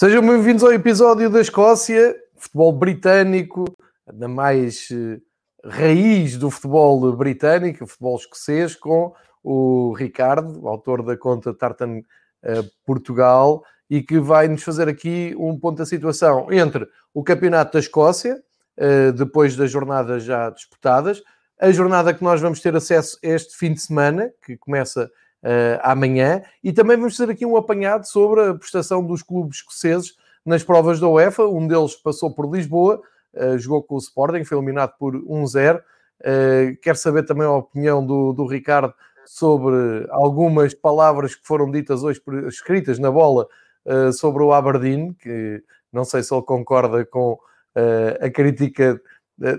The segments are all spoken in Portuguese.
Sejam bem-vindos ao episódio da Escócia, futebol britânico, da mais eh, raiz do futebol britânico, futebol escocês, com o Ricardo, autor da conta Tartan eh, Portugal, e que vai nos fazer aqui um ponto da situação entre o Campeonato da Escócia, eh, depois das jornadas já disputadas, a jornada que nós vamos ter acesso este fim de semana, que começa uh, amanhã. E também vamos fazer aqui um apanhado sobre a prestação dos clubes escoceses nas provas da UEFA. Um deles passou por Lisboa, uh, jogou com o Sporting, foi eliminado por 1-0. Uh, quero saber também a opinião do, do Ricardo sobre algumas palavras que foram ditas hoje, escritas na bola, uh, sobre o Aberdeen, que não sei se ele concorda com uh, a crítica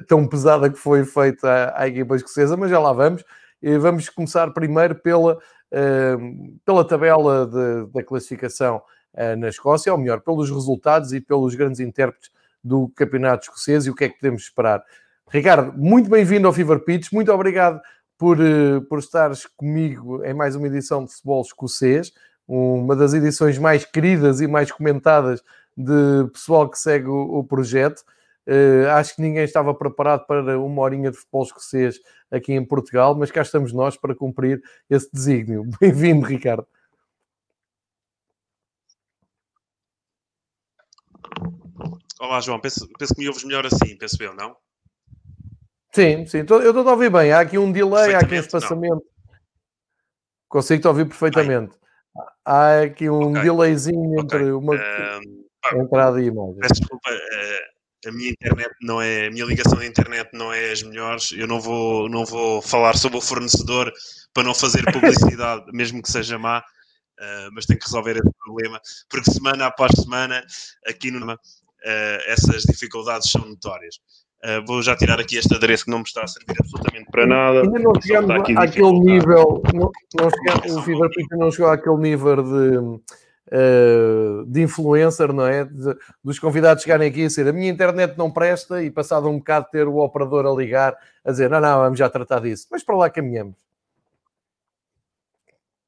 tão pesada que foi feita à, à equipa escocesa, mas já lá vamos. E vamos começar primeiro pela pela tabela de, da classificação uh, na Escócia, ou melhor, pelos resultados e pelos grandes intérpretes do campeonato escocês e o que é que podemos esperar. Ricardo, muito bem-vindo ao Fever Pitch, muito obrigado por, uh, por estares comigo em mais uma edição de futebol escocês, uma das edições mais queridas e mais comentadas de pessoal que segue o, o projeto. Uh, acho que ninguém estava preparado para uma horinha de futebol escocês aqui em Portugal, mas cá estamos nós para cumprir esse desígnio. Bem-vindo, Ricardo. Olá, João. Penso, penso, que me ouves melhor assim, penso eu, não? Sim, sim. Eu estou a ouvir bem. Há aqui um delay, há aqui um espaçamento. Não. Consigo-te ouvir perfeitamente. Bem. Há aqui um okay. delayzinho entre okay. uma uh, entrada e imagem. Peço desculpa. Uh a minha internet não é, a minha ligação de internet não é as melhores. Eu não vou, não vou falar sobre o fornecedor para não fazer publicidade, mesmo que seja má, uh, mas tenho que resolver esse problema, porque semana após semana, aqui no uh, essas dificuldades são notórias. Uh, vou já tirar aqui este adereço que não me está a servir absolutamente para nada. Ainda não chegamos àquele nível, não, não chegamos, o Fever não chegou àquele nível de de influencer, não é? De, dos convidados chegarem aqui a dizer a minha internet não presta e passado um bocado ter o operador a ligar a dizer não, não, vamos já tratar disso. Mas para lá caminhamos.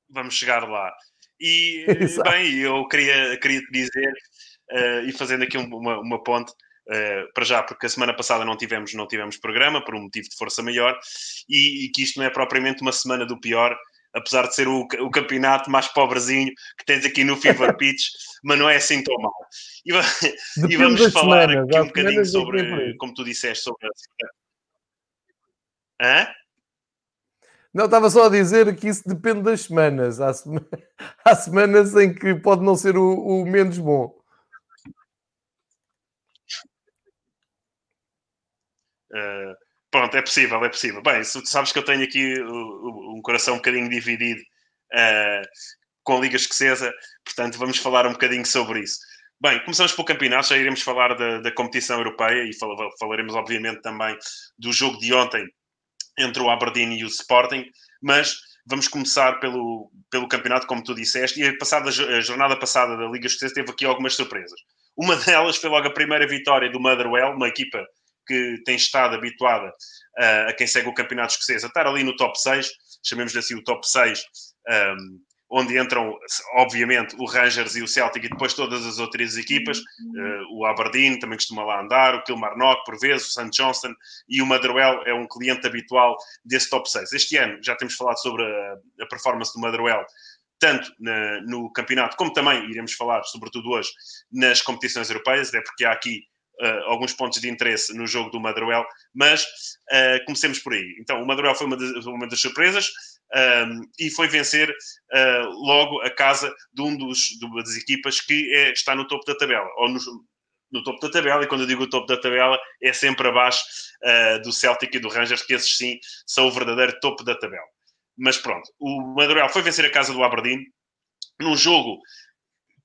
Vamos chegar lá. E, bem, eu queria, queria te dizer, uh, e fazendo aqui uma, uma ponte, Uh, para já, porque a semana passada não tivemos, não tivemos programa, por um motivo de força maior, e, e, que isto não é propriamente uma semana do pior, apesar de ser o, o campeonato mais pobrezinho que tens aqui no Fever Pitch, mas não é assim tão mal. E, e vamos falar semanas, aqui um bocadinho sobre, como tu disseste, sobre a... Hã? Não, estava só a dizer que isso depende das semanas. Há, sema... Há semanas em que pode não ser o, o menos bom. Uh, Pronto, é possível, é possível. Bem, tu sabes que eu tenho aqui um coração um bocadinho dividido uh, com a Liga Escocesa, portanto vamos falar um bocadinho sobre isso. Bem, começamos pelo campeonato, já iremos falar da, da competição europeia e fal falaremos obviamente também do jogo de ontem entre o Aberdeen e o Sporting, mas vamos começar pelo, pelo campeonato, como tu disseste, e a, passada, a jornada passada da Liga Escocesa teve aqui algumas surpresas. Uma delas foi logo a primeira vitória do Motherwell, uma equipa que tem estado habituada uh, a quem segue o campeonato escocês a estar ali no top 6, chamemos-lhe assim o top 6, um, onde entram, obviamente, o Rangers e o Celtic e depois todas as outras equipas, uh, o Aberdeen também costuma lá andar, o Kilmarnock por vezes, o St. Johnston e o Motherwell é um cliente habitual desse top 6. Este ano já temos falado sobre a, a performance do Motherwell tanto na, no campeonato como também iremos falar, sobretudo hoje, nas competições europeias, é porque há aqui uh, alguns pontos de interesse no jogo do Madruel, mas uh, comecemos por aí. Então, o Madruel foi uma, de, uma das surpresas um, e foi vencer uh, logo a casa de um dos, das equipas que é, está no topo da tabela, ou no, no, topo da tabela, e quando eu digo topo da tabela, é sempre abaixo do Celtic e do Rangers, que esses sim são o verdadeiro topo da tabela. Mas pronto, o Madruel foi vencer a casa do Aberdeen num jogo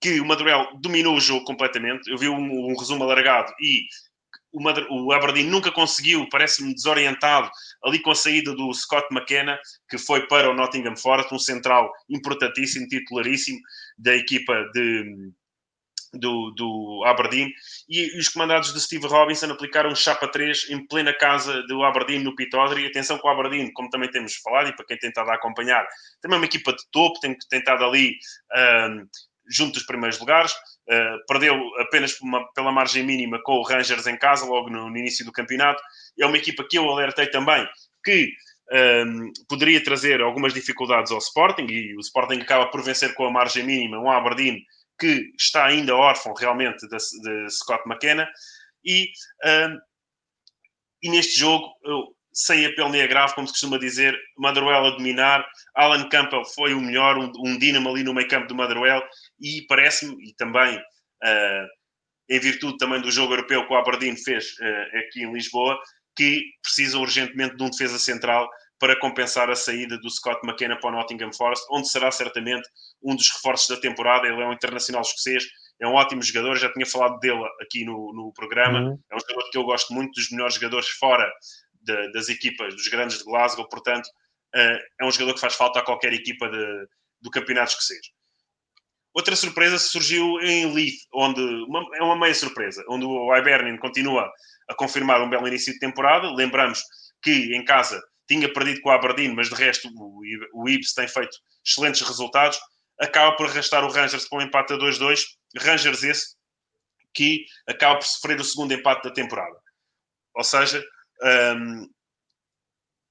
que o Madruel dominou o jogo completamente. Eu vi um, um resumo alargado e o, Madre, o Aberdeen nunca conseguiu, parece-me desorientado, ali com a saída do Scott McKenna, que foi para o Nottingham Forest, um central importantíssimo, titularíssimo da equipa de, do, do Aberdeen. E, os comandados de Steve Robinson aplicaram chapa 3 em plena casa do Aberdeen no Pittodrie. Atenção com o Aberdeen, como também temos falado, e para quem tem estado a acompanhar, também é uma equipa de topo, tem tentado ali um, junto dos primeiros lugares. Uh, perdeu apenas uma, pela margem mínima com o Rangers em casa, logo no, no, início do campeonato. É uma equipa que eu alertei também que um, ehm, poderia trazer algumas dificuldades ao Sporting e o Sporting acaba por vencer com a margem mínima um Aberdeen que está ainda órfão realmente de, de Scott McKenna. E, um, ehm, e neste jogo, eu, sem apelo nem agravo, como se costuma dizer, Motherwell a dominar. Alan Campbell foi o melhor, um, um dínamo ali no meio campo do Motherwell e parece-me, e também uh, em virtude também do jogo europeu que o Aberdeen fez uh, aqui em Lisboa, que precisam urgentemente de um defesa central para compensar a saída do Scott McKenna para o Nottingham Forest, onde será certamente um dos reforços da temporada. Ele é um internacional escocês, é um ótimo jogador, já tinha falado dele aqui no, no programa. Uhum. É um jogador que eu gosto muito, dos melhores jogadores fora de, das equipas, dos grandes de Glasgow, portanto, uh, é um jogador que faz falta a qualquer equipa de, do campeonato escocês. Outra surpresa surgiu em Leith, onde uma, é uma meia surpresa, onde o Hibernian continua a confirmar um belo início de temporada. Lembramos que em casa tinha perdido com o Aberdeen, mas de resto o, o Ibs tem feito excelentes resultados. Acaba por arrastar o Rangers com um empate a 2-2. Rangers esse que acaba por sofrer o segundo empate da temporada. Ou seja, um,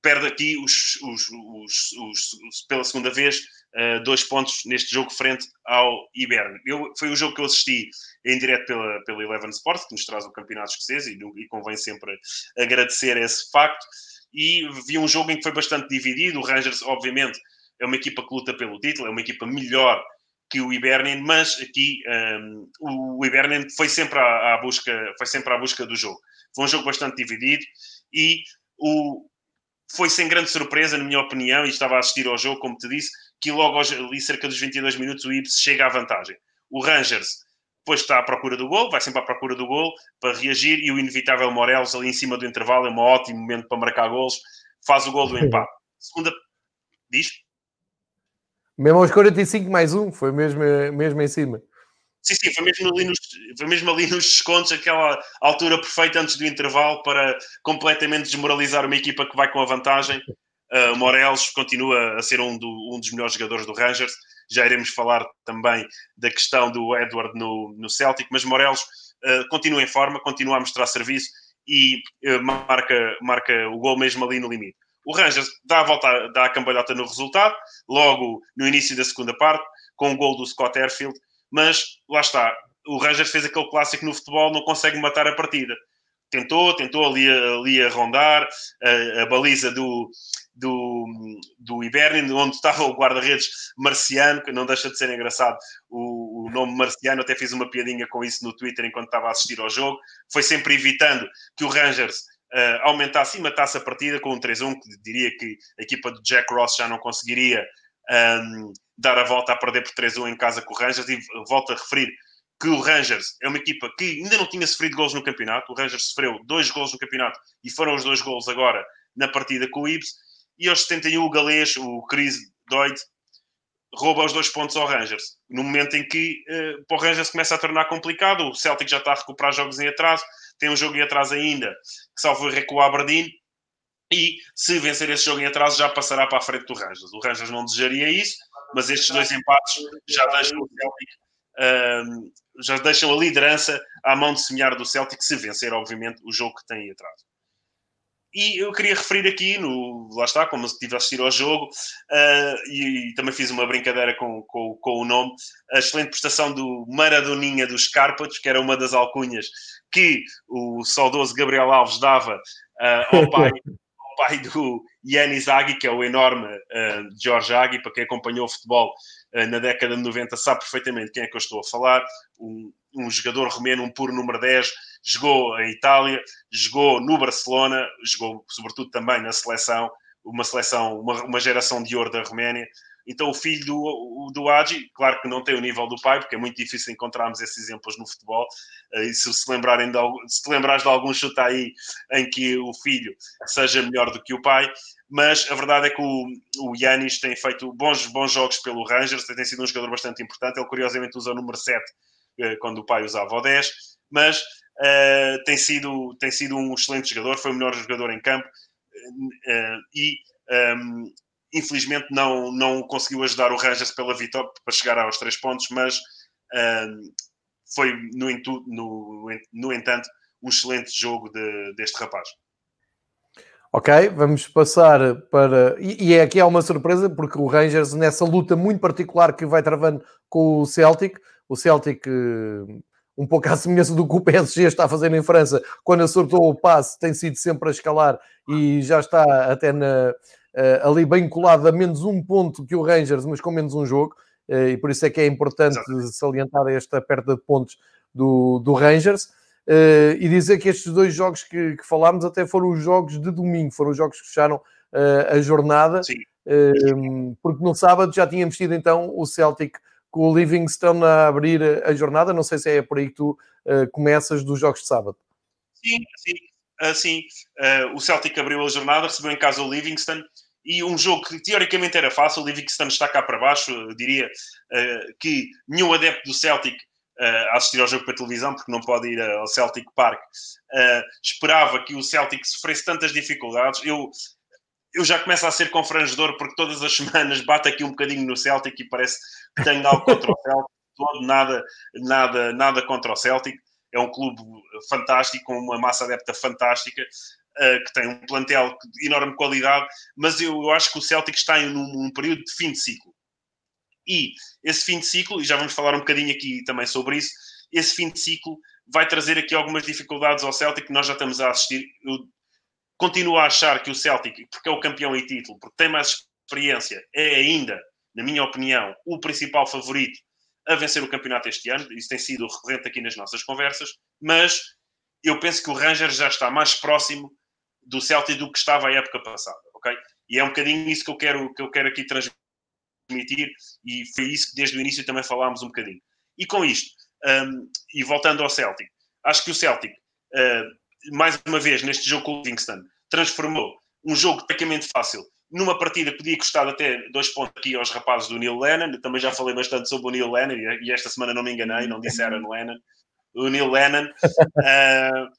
perde aqui os, os, os, pela segunda vez uh, dois pontos neste jogo frente ao Iberne. Eu, foi o jogo que eu assisti em direto pela, pela Eleven Sports, que nos traz o campeonato escocês e, e convém sempre agradecer esse facto. E vi um jogo em que foi bastante dividido. O Rangers, obviamente, é uma equipa que luta pelo título, é uma equipa melhor que o Hibernian, mas aqui um, o Hibernian foi sempre à, busca, foi sempre à busca do jogo. Foi um jogo bastante dividido e o, foi sem grande surpresa, na minha opinião, e estava a assistir ao jogo, como te disse, que logo ali cerca dos 22 minutos o Ibs chega à vantagem. O Rangers depois está à procura do gol, vai sempre à procura do gol para reagir e o inevitável Morelos ali em cima do intervalo é um ótimo momento para marcar gols, faz o gol do empate. Segunda, diz? Mesmo aos 45 mais um, foi mesmo, mesmo em cima. Sim, sim, foi mesmo, ali nos, foi mesmo ali nos descontos, aquela altura perfeita antes do intervalo para completamente desmoralizar uma equipa que vai com a vantagem. Uh, Morelos continua a ser um, do, um, dos melhores jogadores do Rangers. Já iremos falar também da questão do Edward no, no Celtic, mas Morelos uh, continua em forma, continua a mostrar serviço e uh, marca, marca o gol mesmo ali no limite. O Rangers dá a volta, dá a cambalhota no resultado, logo no início da segunda parte, com o gol do Scott Airfield, mas lá está. O Rangers fez aquele clássico no futebol, não consegue matar a partida. Tentou, tentou ali, ali a rondar a, a baliza do, do, do Ibernin, onde estava o guarda-redes marciano, que não deixa de ser engraçado o, o, nome marciano, até fiz uma piadinha com isso no Twitter enquanto estava a assistir ao jogo. Foi sempre evitando que o Rangers uh, aumentasse e matasse a partida com um 3-1, que diria que a equipa do Jack Ross já não conseguiria um, dar a volta a perder por 3-1 em casa com o Rangers e volto a referir que o Rangers é uma equipa que ainda não tinha sofrido gols no campeonato. O Rangers sofreu dois gols no campeonato e foram os dois gols agora na partida com o Ibs. E aos 71 o galês, o Chris Doyd, rouba os dois pontos ao Rangers. No momento em que uh, o Rangers começa a tornar complicado, o Celtic já está a recuperar jogos em atraso, tem um jogo em atraso ainda, que salvo recua o Aberdeen, e se vencer esse jogo em atraso já passará para a frente do Rangers. O Rangers não desejaria isso, mas estes dois empates já deixam o Celtic, já deixam a liderança à mão de semear do Celtic, se vencer, obviamente, o jogo que tem aí atrás. E eu queria referir aqui, no, lá está, como estive a assistir ao jogo, uh, e, e, também fiz uma brincadeira com, com, com, o nome, a excelente prestação do Maradoninha dos Cárpatos, que era uma das alcunhas que o saudoso Gabriel Alves dava uh, ao pai. pai do Yanis Agui, que é o enorme uh, Jorge Agui, para quem acompanhou o futebol na década de 90 sabe perfeitamente quem é que eu estou a falar, um, um jogador romeno, um puro número 10, jogou a Itália, jogou no Barcelona, jogou sobretudo também na seleção, uma seleção, uma, uma geração de ouro da Roménia. Então, o filho do, do Agi, claro que não tem o nível do pai, porque é muito difícil encontrarmos esses exemplos no futebol. Eh, e se se lembrarem de, se lembrares de algum chute aí em que o filho seja melhor do que o pai, mas a verdade é que o, o Yanis tem feito bons, bons jogos pelo Rangers, tem sido um jogador bastante importante. Ele, curiosamente, usa o número 7 eh, quando o pai usava o 10, mas uh, tem, sido, tem sido um excelente jogador, foi o melhor jogador em campo uh, e um, ehm, infelizmente não, não conseguiu ajudar o Rangers pela vitória para chegar aos três pontos, mas foi, no, no, no entanto, um excelente jogo de, deste rapaz. Ok, vamos passar para. E, e aqui há uma surpresa, porque o Rangers, nessa luta muito particular que vai travando com o Celtic, o Celtic, um pouco à semelhança do que o PSG está a fazer em França, quando acertou o passe, tem sido sempre a escalar e já está até na, eh, ali bem colado a menos um ponto que o Rangers, mas com menos um jogo, eh, e por isso é que é importante Exato. salientar esta perda de pontos do, do Rangers. Uh, e dizer que estes dois jogos que, que, falámos até foram os jogos de domingo, foram os jogos que fecharam uh, a jornada, uh, porque no sábado já tínhamos tido então o Celtic com o Livingston a abrir a jornada. Não sei se é por aí que tu uh, começas dos jogos de sábado. Sim, sim. Uh, sim. Uh, o Celtic abriu a jornada, recebeu em casa o Livingston e um jogo que teoricamente era fácil. O Livingston está cá para baixo. Eu diria que nenhum adepto do Celtic a assistir ao jogo para televisão, porque não pode ir ao Celtic Park, esperava que o Celtic sofresse tantas dificuldades. Eu eu já começo a ser confrangedor porque todas as semanas bate aqui um bocadinho no Celtic e parece que tenho algo contra o Celtic, todo, nada, nada, nada contra o Celtic. É um clube fantástico, com uma massa adepta fantástica, uh, que tem um plantel de enorme qualidade, mas eu, eu acho que o Celtic está em um, um período de fim de ciclo. E esse fim de ciclo, e já vamos falar um bocadinho aqui também sobre isso, esse fim de ciclo vai trazer aqui algumas dificuldades ao Celtic que nós já estamos a assistir. Eu continuo a achar que o Celtic, porque é o campeão e título, porque tem mais experiência, é ainda, na minha opinião, o principal favorito a vencer o campeonato este ano. Isso tem sido recorrente aqui nas nossas conversas. Mas eu penso que o Rangers já está mais próximo do Celtic do que estava a época passada, ok? E é um bocadinho isso que eu quero, que eu quero aqui transmitir e foi isso que desde o início também falámos um bocadinho. E com isto, um, e voltando ao Celtic, acho que o Celtic uh, mais uma vez, neste jogo com o Livingston, transformou um jogo tecnicamente fácil numa partida que podia custar até dois pontos aqui aos rapazes do Neil Lennon. Eu também já falei bastante sobre o Neil Lennon e esta semana não me enganei, não disse Aaron Lennon. O Neil Lennon.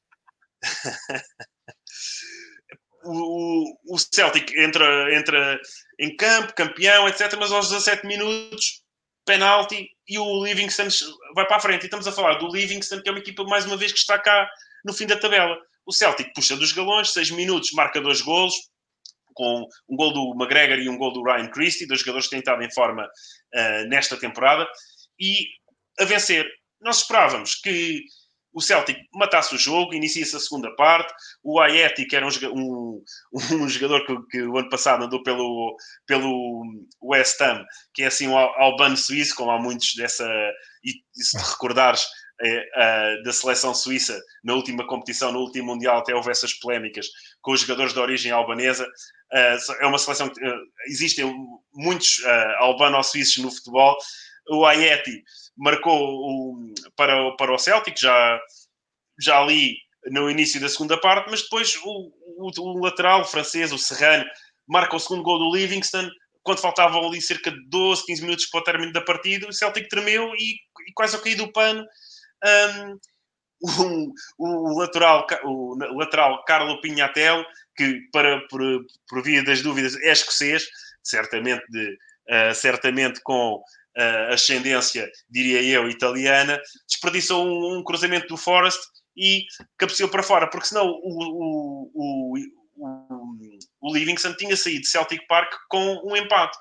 Uh... o, o Celtic entra, entra em campo, campeão, etc. Mas aos 17 minutos, penalti e o Livingston vai para a frente. E estamos a falar do Livingston, que é uma equipa, mais uma vez, que está cá no fim da tabela. O Celtic puxa dos galões, 6 minutos, marca dois golos, com um gol do McGregor e um gol do Ryan Christie, dois jogadores que têm estado em forma uh, nesta temporada, e a vencer. Nós esperávamos que o Celtic matasse o jogo, inicia-se a segunda parte. O Ayeti, que era um, um, um jogador que, que, o ano passado andou pelo, pelo West Ham, que é assim um albano suíço, como há muitos dessa. E, e se te recordares, uh, da seleção suíça na última competição, no último Mundial, até houve essas polémicas com os jogadores de origem albanesa. É uma seleção que existem muitos albano-suíços no futebol. O Ayeti marcou o, para, para o Celtic, já, já ali no início da segunda parte, mas depois o, o, o lateral o francês, o Serrano, marca o segundo gol do Livingston, quando faltavam ali cerca de 12, 15 minutos para o término da partida, o Celtic tremeu e, e quase a cair do pano um, o, o, lateral, o lateral Carlo Pinhatel, que para, por, por via das dúvidas é escocês, certamente, de, uh, certamente com uh, ascendência, diria eu, italiana, desperdiçou um, um, cruzamento do Forest e cabeceou para fora, porque senão o, o, o, o Livingston tinha saído de Celtic Park com um empate.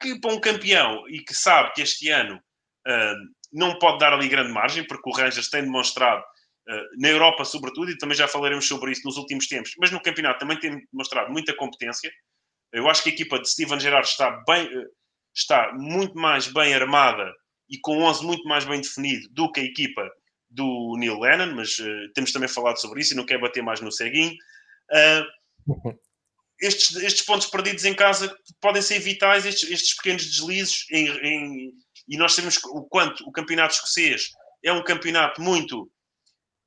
Que para um campeão e que sabe que este ano uh, não pode dar ali grande margem, porque o Rangers tem demonstrado, uh, na Europa sobretudo, e também já falaremos sobre isso nos últimos tempos, mas no campeonato também tem demonstrado muita competência. Eu acho que a equipa de Steven Gerrard está, bem, uh, está muito mais bem armada e com 11 muito mais bem definido do que a equipa do Neil Lennon, mas temos também falado sobre isso e não quero bater mais no ceguinho. estes, estes pontos perdidos em casa podem ser vitais, estes, estes pequenos deslizes, em, em, e nós sabemos o quanto o campeonato escocês é um campeonato muito.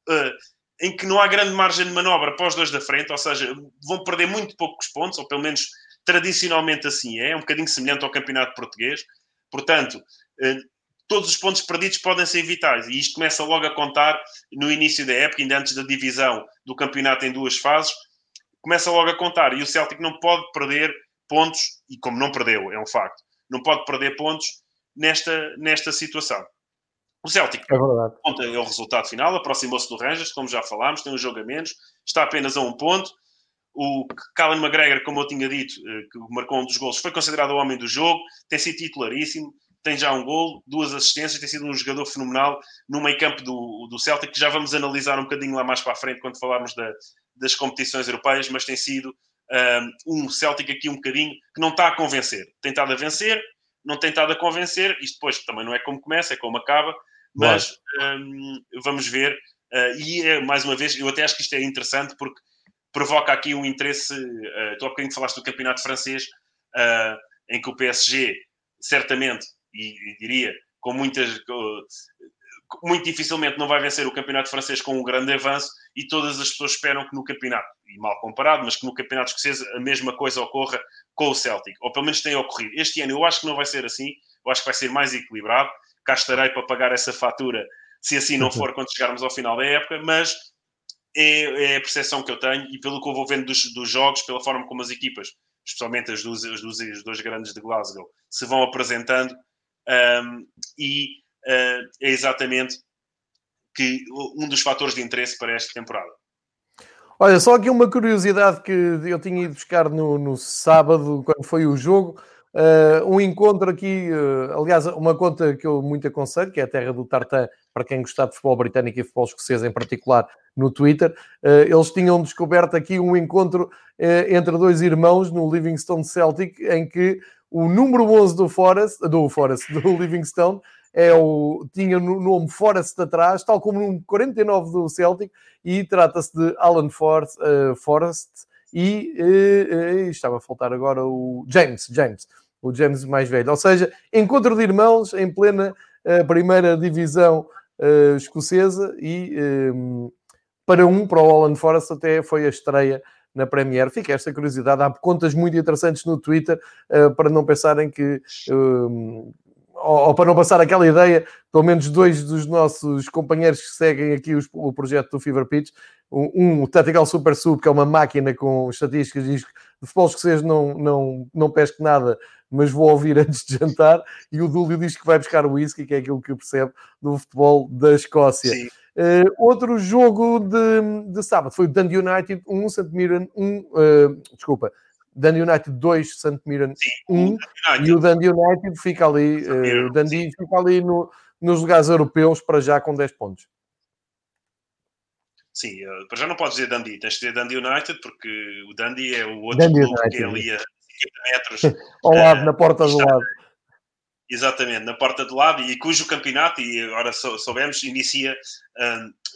Uh, em que não há grande margem de manobra para os dois da frente, ou seja, vão perder muito poucos pontos, ou pelo menos tradicionalmente assim é, é um bocadinho semelhante ao campeonato português. Portanto, uh, todos os pontos perdidos podem ser vitais, e isto começa logo a contar no início da época, ainda antes da divisão do campeonato em duas fases começa logo a contar. E o Celtic não pode perder pontos, e como não perdeu, é um facto, não pode perder pontos nesta, nesta situação. O Celtic é verdade. Ponto, é o resultado final, aproximou-se do Rangers, como já falámos, tem um jogo a menos, está apenas a um ponto. O Callum McGregor, como eu tinha dito, eh, que marcou um dos gols, foi considerado o homem do jogo, tem sido titularíssimo, tem já um gol, duas assistências, tem sido um jogador fenomenal no meio campo do, do Celtic, que já vamos analisar um bocadinho lá mais para a frente quando falarmos da, das competições europeias, mas tem sido um, um Celtic aqui um bocadinho que não está a convencer. Tem estado a vencer, não tem estado a convencer, isto depois também não é como começa, é como acaba, mas um, vamos ver. Uh, e é, mais uma vez, eu até acho que isto é interessante porque provoca aqui um interesse. Uh, estou há bocadinho falaste do campeonato francês, uh, em que o PSG, certamente, e, e diria com muitas muito dificilmente não vai vencer o campeonato francês com um grande avanço e todas as pessoas esperam que no campeonato, e mal comparado, mas que no campeonato escocês a mesma coisa ocorra com o Celtic, ou pelo menos tenha ocorrido. Este ano eu acho que não vai ser assim, eu acho que vai ser mais equilibrado, cá estarei para pagar essa fatura se assim não for quando chegarmos ao final da época, mas é, é a percepção que eu tenho e pelo que eu vou vendo dos, dos jogos, pela forma como as equipas, especialmente as duas, as duas, as duas grandes de Glasgow, se vão apresentando um, e uh, é exatamente que um dos fatores de interesse para esta temporada. Olha, só aqui uma curiosidade que eu tinha ido buscar no, no sábado, quando foi o jogo. Uh, um encontro aqui, uh, aliás, uma conta que eu muito aconselho, que é a Terra do Tartan, para quem gostar de futebol britânico e futebol escocês em particular, no Twitter. Uh, eles tinham descoberto aqui um encontro entre dois irmãos no Livingstone Celtic, em que o número 11 do Forest, do Forest, do Livingstone, é o, tinha no nome Forest atrás, tal como no 49 do Celtic, e trata-se de Alan Forrest, uh, Forrest e uh, uh, estava a faltar agora o James, James, o James mais velho. Ou seja, encontro de irmãos em plena primeira divisão escocesa e um, para um, para o Alan Forrest, até foi a estreia na Premier. Fica esta curiosidade. Há contas muito interessantes no Twitter para não pensarem que ou, ou, para não passar aquela ideia, pelo menos dois dos nossos companheiros que seguem aqui os, o projeto do Fever Pitch, um, o Tactical Super Sub, que é uma máquina com estatísticas, diz que de futebol escocês não, não, não pesco nada, mas vou ouvir antes de jantar, e o Dúlio diz que vai buscar o whisky, que é aquilo que percebe do futebol da Escócia. Uh, outro jogo de, de sábado foi o Dundee United 1, St. Mirren 1, uh, desculpa, Dundee United 2, St. Mirren 1 e o Dundee United fica ali, uh, Dundee fica ali no, nos lugares europeus para já com 10 pontos. Sim, uh, para já não podes dizer Dundee, tens de dizer Dundee United porque o Dundee é o outro Dundee clube United. que é ali a 50 metros. Ao lado, uh, na porta do lado. Exatamente, na porta do lado e cujo campeonato, e agora soubemos, inicia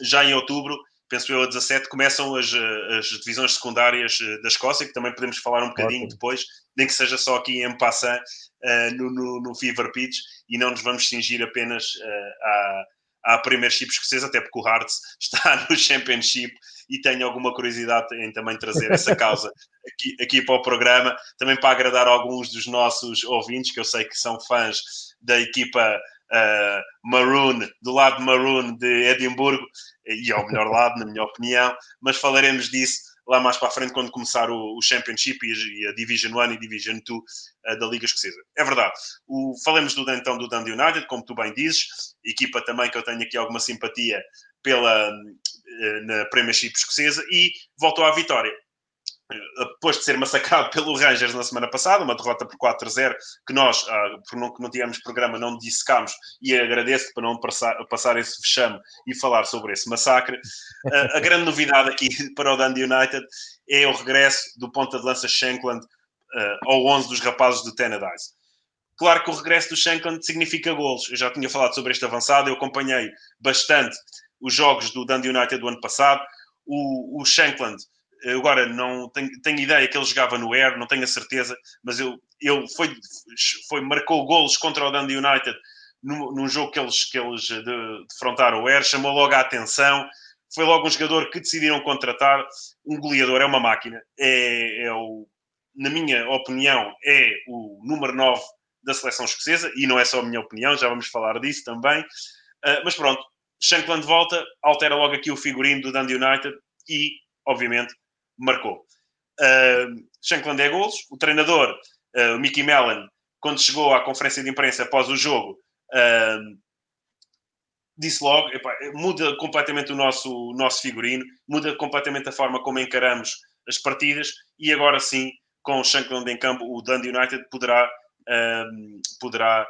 já em outubro penso eu, a 17, começam as, eh, as divisões secundárias eh, da Escócia, que também podemos falar um bocadinho depois, nem que seja só aqui em passant uh, no, no, no, Fever Pitch, e não nos vamos cingir apenas uh, à, à Premiership escocesa, até porque o Hearts está no Championship e tenho alguma curiosidade em também trazer essa causa aqui, aqui para o programa, também para agradar alguns dos nossos ouvintes, que eu sei que são fãs da equipa uh, Maroon, do lado Maroon de Edimburgo, e ao melhor lado, na minha opinião, mas falaremos disso lá mais para a frente quando começar o, o Championship e a Division 1 e Division 2 uh, eh, da Liga Escocesa. É verdade. O, falemos do, então do Dundee United, como tu bem dizes, equipa também que eu tenho aqui alguma simpatia pela, uh, na Premiership Escocesa, e voltou à vitória. Depois de ser massacrado pelo Rangers na semana passada, uma derrota por 4-0, que nós, ah, por não, que não tivemos programa, não dissecámos, e agradeço para não passar, passar esse vexame e falar sobre esse massacre. Uh, a grande novidade aqui para o Dundee United é o regresso do ponta de lança Shankland uh, ao 11 dos rapazes do Tennessee. Claro que o regresso do Shankland significa golos. Eu já tinha falado sobre este avançado, eu acompanhei bastante os jogos do Dundee United do ano passado. O, o Shankland agora não tenho, tenho, ideia que ele jogava no Air, não tenho a certeza, mas eu, ele foi, foi, marcou golos contra o Dundee United num, num jogo que eles, que eles de, defrontaram o Air, chamou logo a atenção. Foi logo um jogador que decidiram contratar. Um goleador é uma máquina, é, é o, na minha opinião, é o número 9 da seleção escocesa, e não é só a minha opinião, já vamos falar disso também. Uh, mas pronto, Shankland volta, altera logo aqui o figurino do Dundee United e, obviamente, marcou. Uh, Shankland é golos. O treinador, uh, o Mickey Mellon, quando chegou à conferência de imprensa após o jogo, uh, disse logo, epá, muda completamente o nosso, o nosso figurino, muda completamente a forma como encaramos as partidas e agora sim, com o Shankland em campo, o Dundee United poderá, poderá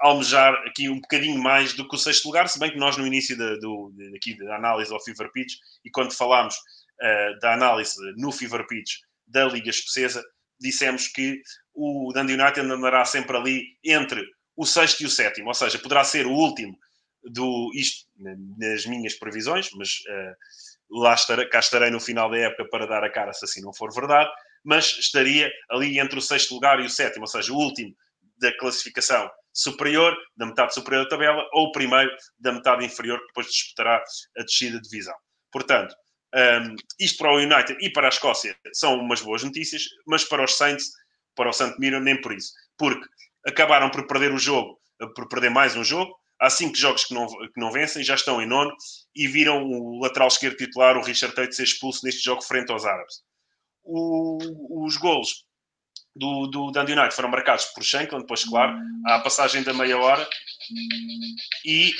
almejar aqui um bocadinho mais do que o sexto lugar, se bem que nós no início da, do, aqui da análise ao Fever Pitch e quando falámos uh, da análise no Fever Pitch da Liga Escocesa, dissemos que o Dundee United andará sempre ali entre o sexto e o sétimo, ou seja, poderá ser o último do isto nas minhas previsões, mas uh, lá estarei, cá estarei no final da época para dar a cara se assim não for verdade, mas estaria ali entre o sexto lugar e o sétimo, ou seja, o último da classificação superior, da metade superior da tabela, ou o primeiro da metade inferior, que depois disputará a descida de divisão. Portanto, um, isto para o United e para a Escócia são umas boas notícias, mas para os Saints, para o St. Mirren, nem por isso. Porque acabaram por perder o jogo, por perder mais um jogo. Há cinco jogos que não, que não vencem, já estão em nono, e viram o lateral esquerdo titular, o Richard Tate, ser expulso neste jogo frente aos árabes. O, os golos do, do Dundee United foram marcados por Shankland, depois, claro, à passagem da meia hora, e,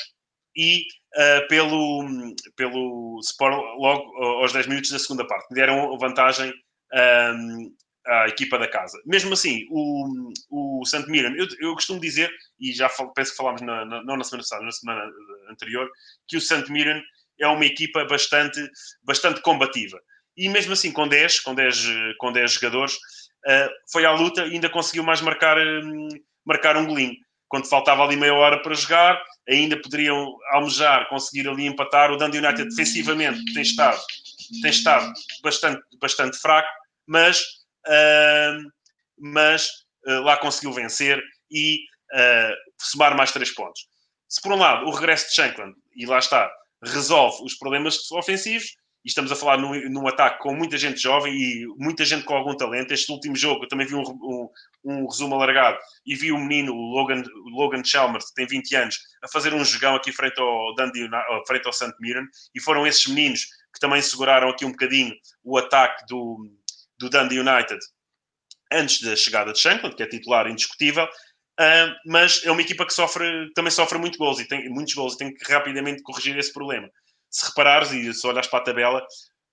e uh, pelo, pelo Sport logo aos 10 minutos da segunda parte. Deram vantagem um, à equipa da casa. Mesmo assim, o, o St. Mirren, eu, eu, costumo dizer, e já falo, penso que falámos na, na, não na semana passada, na semana anterior, que o St. Mirren é uma equipa bastante, bastante combativa. E mesmo assim, com 10, com 10, com 10 jogadores, uh, foi à luta e ainda conseguiu mais marcar, um, marcar um golinho. Quando faltava ali meia hora para jogar, ainda poderiam almejar, conseguir ali empatar. O Dundee United defensivamente tem estado, tem estado bastante, bastante fraco, mas, uh, mas uh, lá conseguiu vencer e uh, somar mais três pontos. Se por um lado o regresso de Shankland, e lá está, resolve os problemas ofensivos, e estamos a falar num, num, ataque com muita gente jovem e muita gente com algum talento. Este último jogo eu também vi um, um, um resumo alargado e vi o menino, o Logan, Logan Chalmers, que tem 20 anos, a fazer um jogão aqui frente ao, Dundee, frente ao St. Mirren e foram esses meninos que também seguraram aqui um bocadinho o ataque do, do Dundee United antes da chegada de Shankland, que é titular indiscutível. Uh, mas é uma equipa que sofre, também sofre muito gols e tem muitos gols e tem que rapidamente corrigir esse problema se reparares e se olhares para a tabela,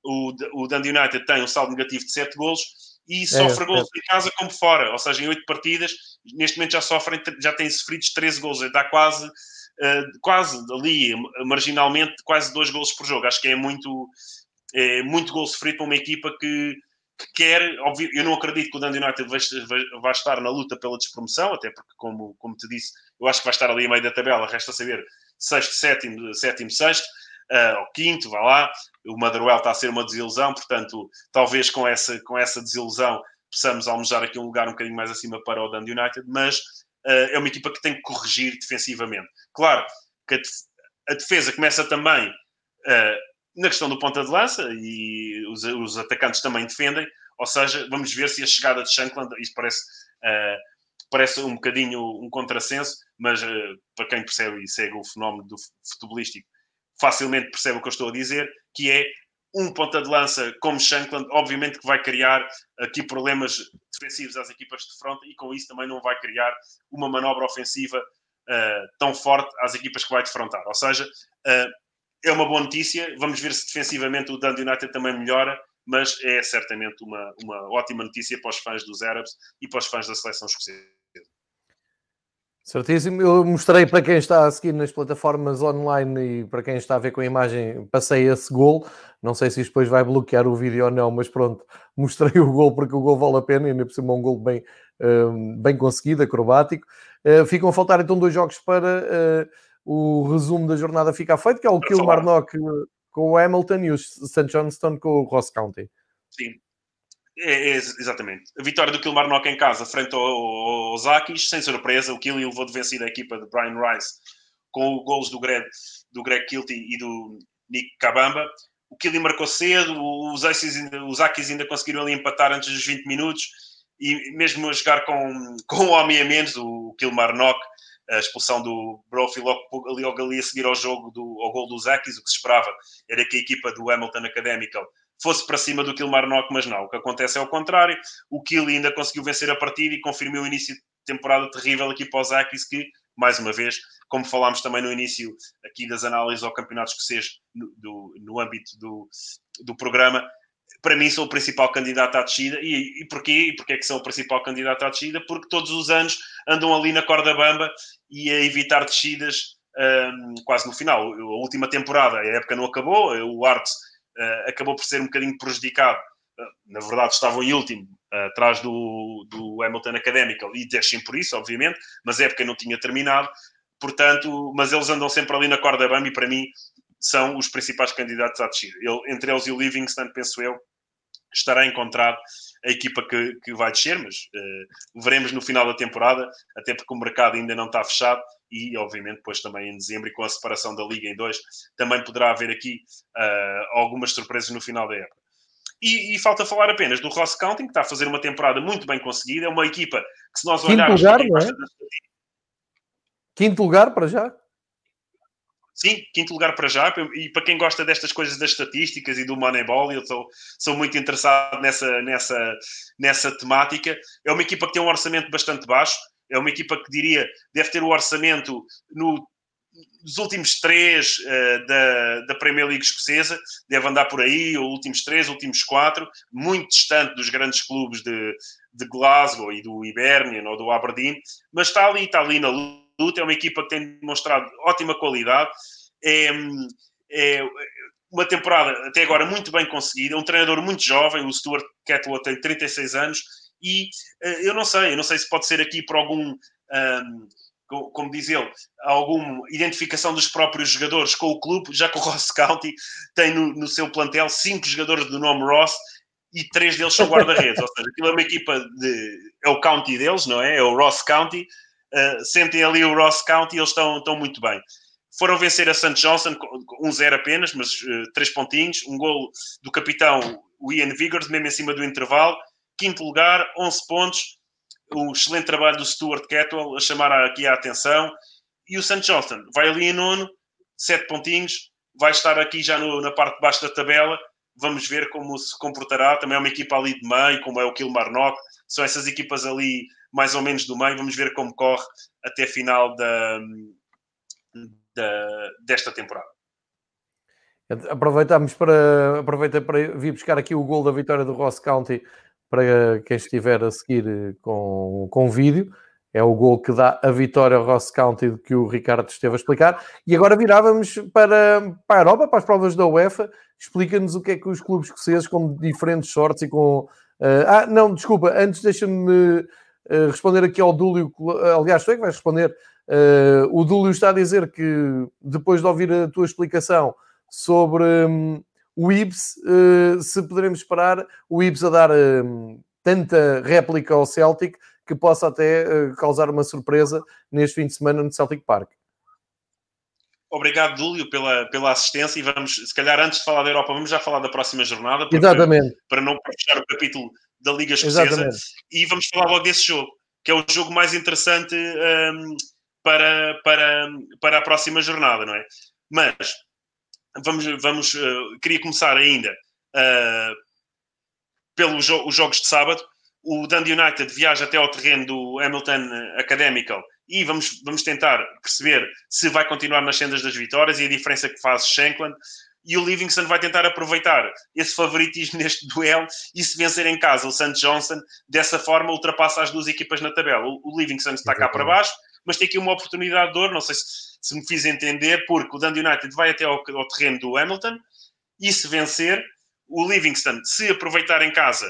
o, o Dundee United tem um saldo negativo de 7 golos e é, sofre é, golos é. em casa como fora, ou seja, em 8 partidas, neste momento já sofrem, já têm sofrido 13 golos, dá quase, uh, quase ali, marginalmente, quase 2 golos por jogo. Acho que é muito, é muito gol sofrido para uma equipa que, que quer, óbvio, eu não acredito que o Dundee United vai, estar na luta pela despromoção, até porque, como, como te disse, eu acho que vai estar ali a meio da tabela, resta saber sexto, sétimo, sétimo, sexto uh, ao quinto, vá lá. O Motherwell está a ser uma desilusão, portanto, talvez com essa, com essa desilusão possamos almejar aqui um lugar um bocadinho mais acima para o Dundee United, mas uh, é uma equipa que tem que corrigir defensivamente. Claro que a, defesa começa também uh, na questão do ponta de lança e os, os, atacantes também defendem, ou seja, vamos ver se a chegada de Shankland, isso parece, uh, parece um bocadinho um contrassenso, mas para quem percebe e segue o fenómeno do futebolístico, facilmente percebe o que eu estou a dizer, que é um ponta de lança como Shankland, obviamente que vai criar aqui problemas defensivos às equipas de frente e com isso também não vai criar uma manobra ofensiva uh, tão forte às equipas que vai defrontar. Ou seja, uh, é uma boa notícia. Vamos ver se defensivamente o Dundee United também melhora mas é certamente uma, uma ótima notícia para os fãs dos Árabes e para os fãs da seleção escocesa. Certíssimo. Eu mostrei para quem está a seguir nas plataformas online e para quem está a ver com a imagem, passei esse gol. Não sei se isto depois vai bloquear o vídeo ou não, mas pronto, mostrei o gol porque o gol vale a pena e ainda por cima é um gol bem, uh, bem conseguido, acrobático. Uh, ficam a faltar então dois jogos para uh, o resumo da jornada ficar feito, que é o Kilmarnock com o Hamilton e o St. Johnston com o Ross County. Sim, é, é, exatamente. A vitória do Kilmarnock em casa frente ao, ao Zakis, sem surpresa. O Killy levou de vencida a equipa de Brian Rice com gols do Greg, do Greg Kilty e do Nick Cabamba. O Killy marcou cedo, os, os Akis ainda conseguiram ali empatar antes dos 20 minutos e mesmo a jogar com, com um homem a menos, o Kilmarnock, a expulsão do Brophy logo ali, logo ali a seguir ao jogo, do, ao gol dos Akis, o que se esperava era que a equipa do Hamilton Academical fosse para cima do Kilmarnock, mas não. O que acontece é o contrário. O Kill ainda conseguiu vencer a partida e confirmou o início de temporada terrível aqui para os Akis, que, mais uma vez, como falámos também no início aqui das análises ao campeonato escocês no, no âmbito do, do programa, para mim sou o principal candidato à descida. E, e porquê? E porquê é que sou o principal candidato à descida? Porque todos os anos andam ali na corda bamba e a evitar descidas um, quase no final. A última temporada, a época não acabou, o Arts uh, acabou por ser um bocadinho prejudicado. Uh, na verdade, estavam em último, uh, atrás do, do Hamilton Academical, e deixem por isso, obviamente, mas a época não tinha terminado. Portanto, mas eles andam sempre ali na corda bamba e para mim são os principais candidatos à descida. Entre eles e o Livingston, penso eu, estará a encontrar a equipa que, que vai descer, mas uh, veremos no final da temporada, até porque o mercado ainda não está fechado e, obviamente, depois também em dezembro e com a separação da Liga em dois, também poderá haver aqui uh, algumas surpresas no final da época. E, e, falta falar apenas do Ross County, que está a fazer uma temporada muito bem conseguida. É uma equipa que, se nós olharmos. Quinto lugar, não é? Quinto lugar para já? Sim, quinto lugar para já. E para quem gosta destas coisas das estatísticas e do Moneyball, eu sou, sou muito interessado nessa, nessa, nessa temática. É uma equipa que tem um orçamento bastante baixo. É uma equipa que diria deve ter o orçamento no, nos últimos três uh, da, da Premier League escocesa, deve andar por aí, os últimos três, últimos quatro, muito distante dos grandes clubes de, de Glasgow e do Hibernian ou do Aberdeen, mas está ali, está ali na luta. É uma equipa que tem demonstrado ótima qualidade. É, é uma temporada até agora muito bem conseguida. É um treinador muito jovem, o Stuart Catwell tem 36 anos e uh, eu não sei, eu não sei se pode ser aqui por algum, um, como diz ele, alguma identificação dos próprios jogadores com o clube, já que o Ross County tem no, no seu plantel cinco jogadores do nome Ross e três deles são guarda-redes, ou seja, aquilo é uma equipa de. é o county deles, não é? É o Ross County. Uh, sentem ali o Ross County e eles estão, estão muito bem. Foram vencer a St. Johnson, um zero apenas, mas uh, três pontinhos. Um gol do capitão, Ian Vigors, mesmo em cima do intervalo quinto lugar, 11 pontos. O excelente trabalho do Stuart Catwell a chamar aqui a atenção. E o St. Johnston vai ali em nono, 7 pontinhos. Vai estar aqui já no, na parte de baixo da tabela. Vamos ver como se comportará. Também é uma equipa ali de meio, como é o Kilmarnock. São essas equipas ali mais ou menos do meio. Vamos ver como corre até a final da, da, desta temporada. Aproveitamos para, aproveita para vir buscar aqui o gol da vitória do Ross County para quem estiver a seguir eh, com, com vídeo. É o gol que dá a vitória ao Ross County que o Ricardo esteve a explicar. E agora virávamos para, para a Europa, para as provas da UEFA. Explica-nos o que é que os clubes escoceses com diferentes sortes e com... Uh, ah, não, desculpa, antes deixa-me uh, responder aqui ao Dúlio. Aliás, tu é que vais responder. Uh, o Dúlio está a dizer que, depois de ouvir a tua explicação sobre... Um, o Ibs, uh, se poderemos esperar o Ibs a dar uh, tanta réplica ao Celtic que possa até uh, causar uma surpresa neste fim de semana no Celtic Park. Obrigado, Dúlio, pela, pela assistência e vamos, se calhar antes de falar da Europa, vamos já falar da próxima jornada, porque, Exatamente. para não fechar o capítulo da Liga Escocesa Exatamente. e vamos falar logo desse jogo, que é o jogo mais interessante um, ehm, para, para, para a próxima jornada, não é? Mas vamos, vamos uh, queria começar ainda uh, pelos jo os jogos de sábado. O Dundee United viaja até ao terreno do Hamilton Academical e vamos, vamos tentar perceber se vai continuar nas sendas das vitórias e a diferença que faz Shankland. e o Livingston vai tentar aproveitar esse favoritismo neste duelo e se vencer em casa o St. Johnson, dessa forma ultrapassa as duas equipas na tabela. O Livingston está cá para baixo, mas tem aqui uma oportunidade de ouro, não sei se, se me fiz entender, porque o Dundee United vai até ao, ao terreno do Hamilton e se vencer, o Livingston, se aproveitar em casa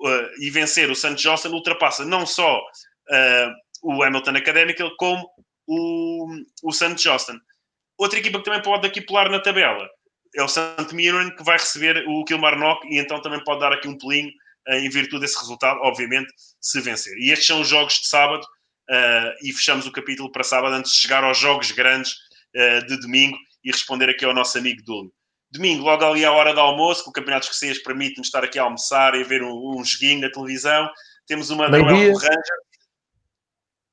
uh, e vencer o St. Johnson, ultrapassa não só uh, o Hamilton Academical, como o, o St. Johnson. Outra equipa que também pode aqui pular na tabela é o St. Mirren, que vai receber o Kilmarnock e então também pode dar aqui um pulinho uh, em virtude desse resultado, obviamente, se vencer. E estes são os jogos de sábado e fechamos o capítulo para sábado antes de chegar aos jogos grandes de domingo e responder aqui ao nosso amigo Dúlio. Domingo, logo ali à hora do almoço, que o Campeonato Escocês permite-nos estar aqui a almoçar e a ver um, um joguinho na televisão. Temos uma Manuel Ranger.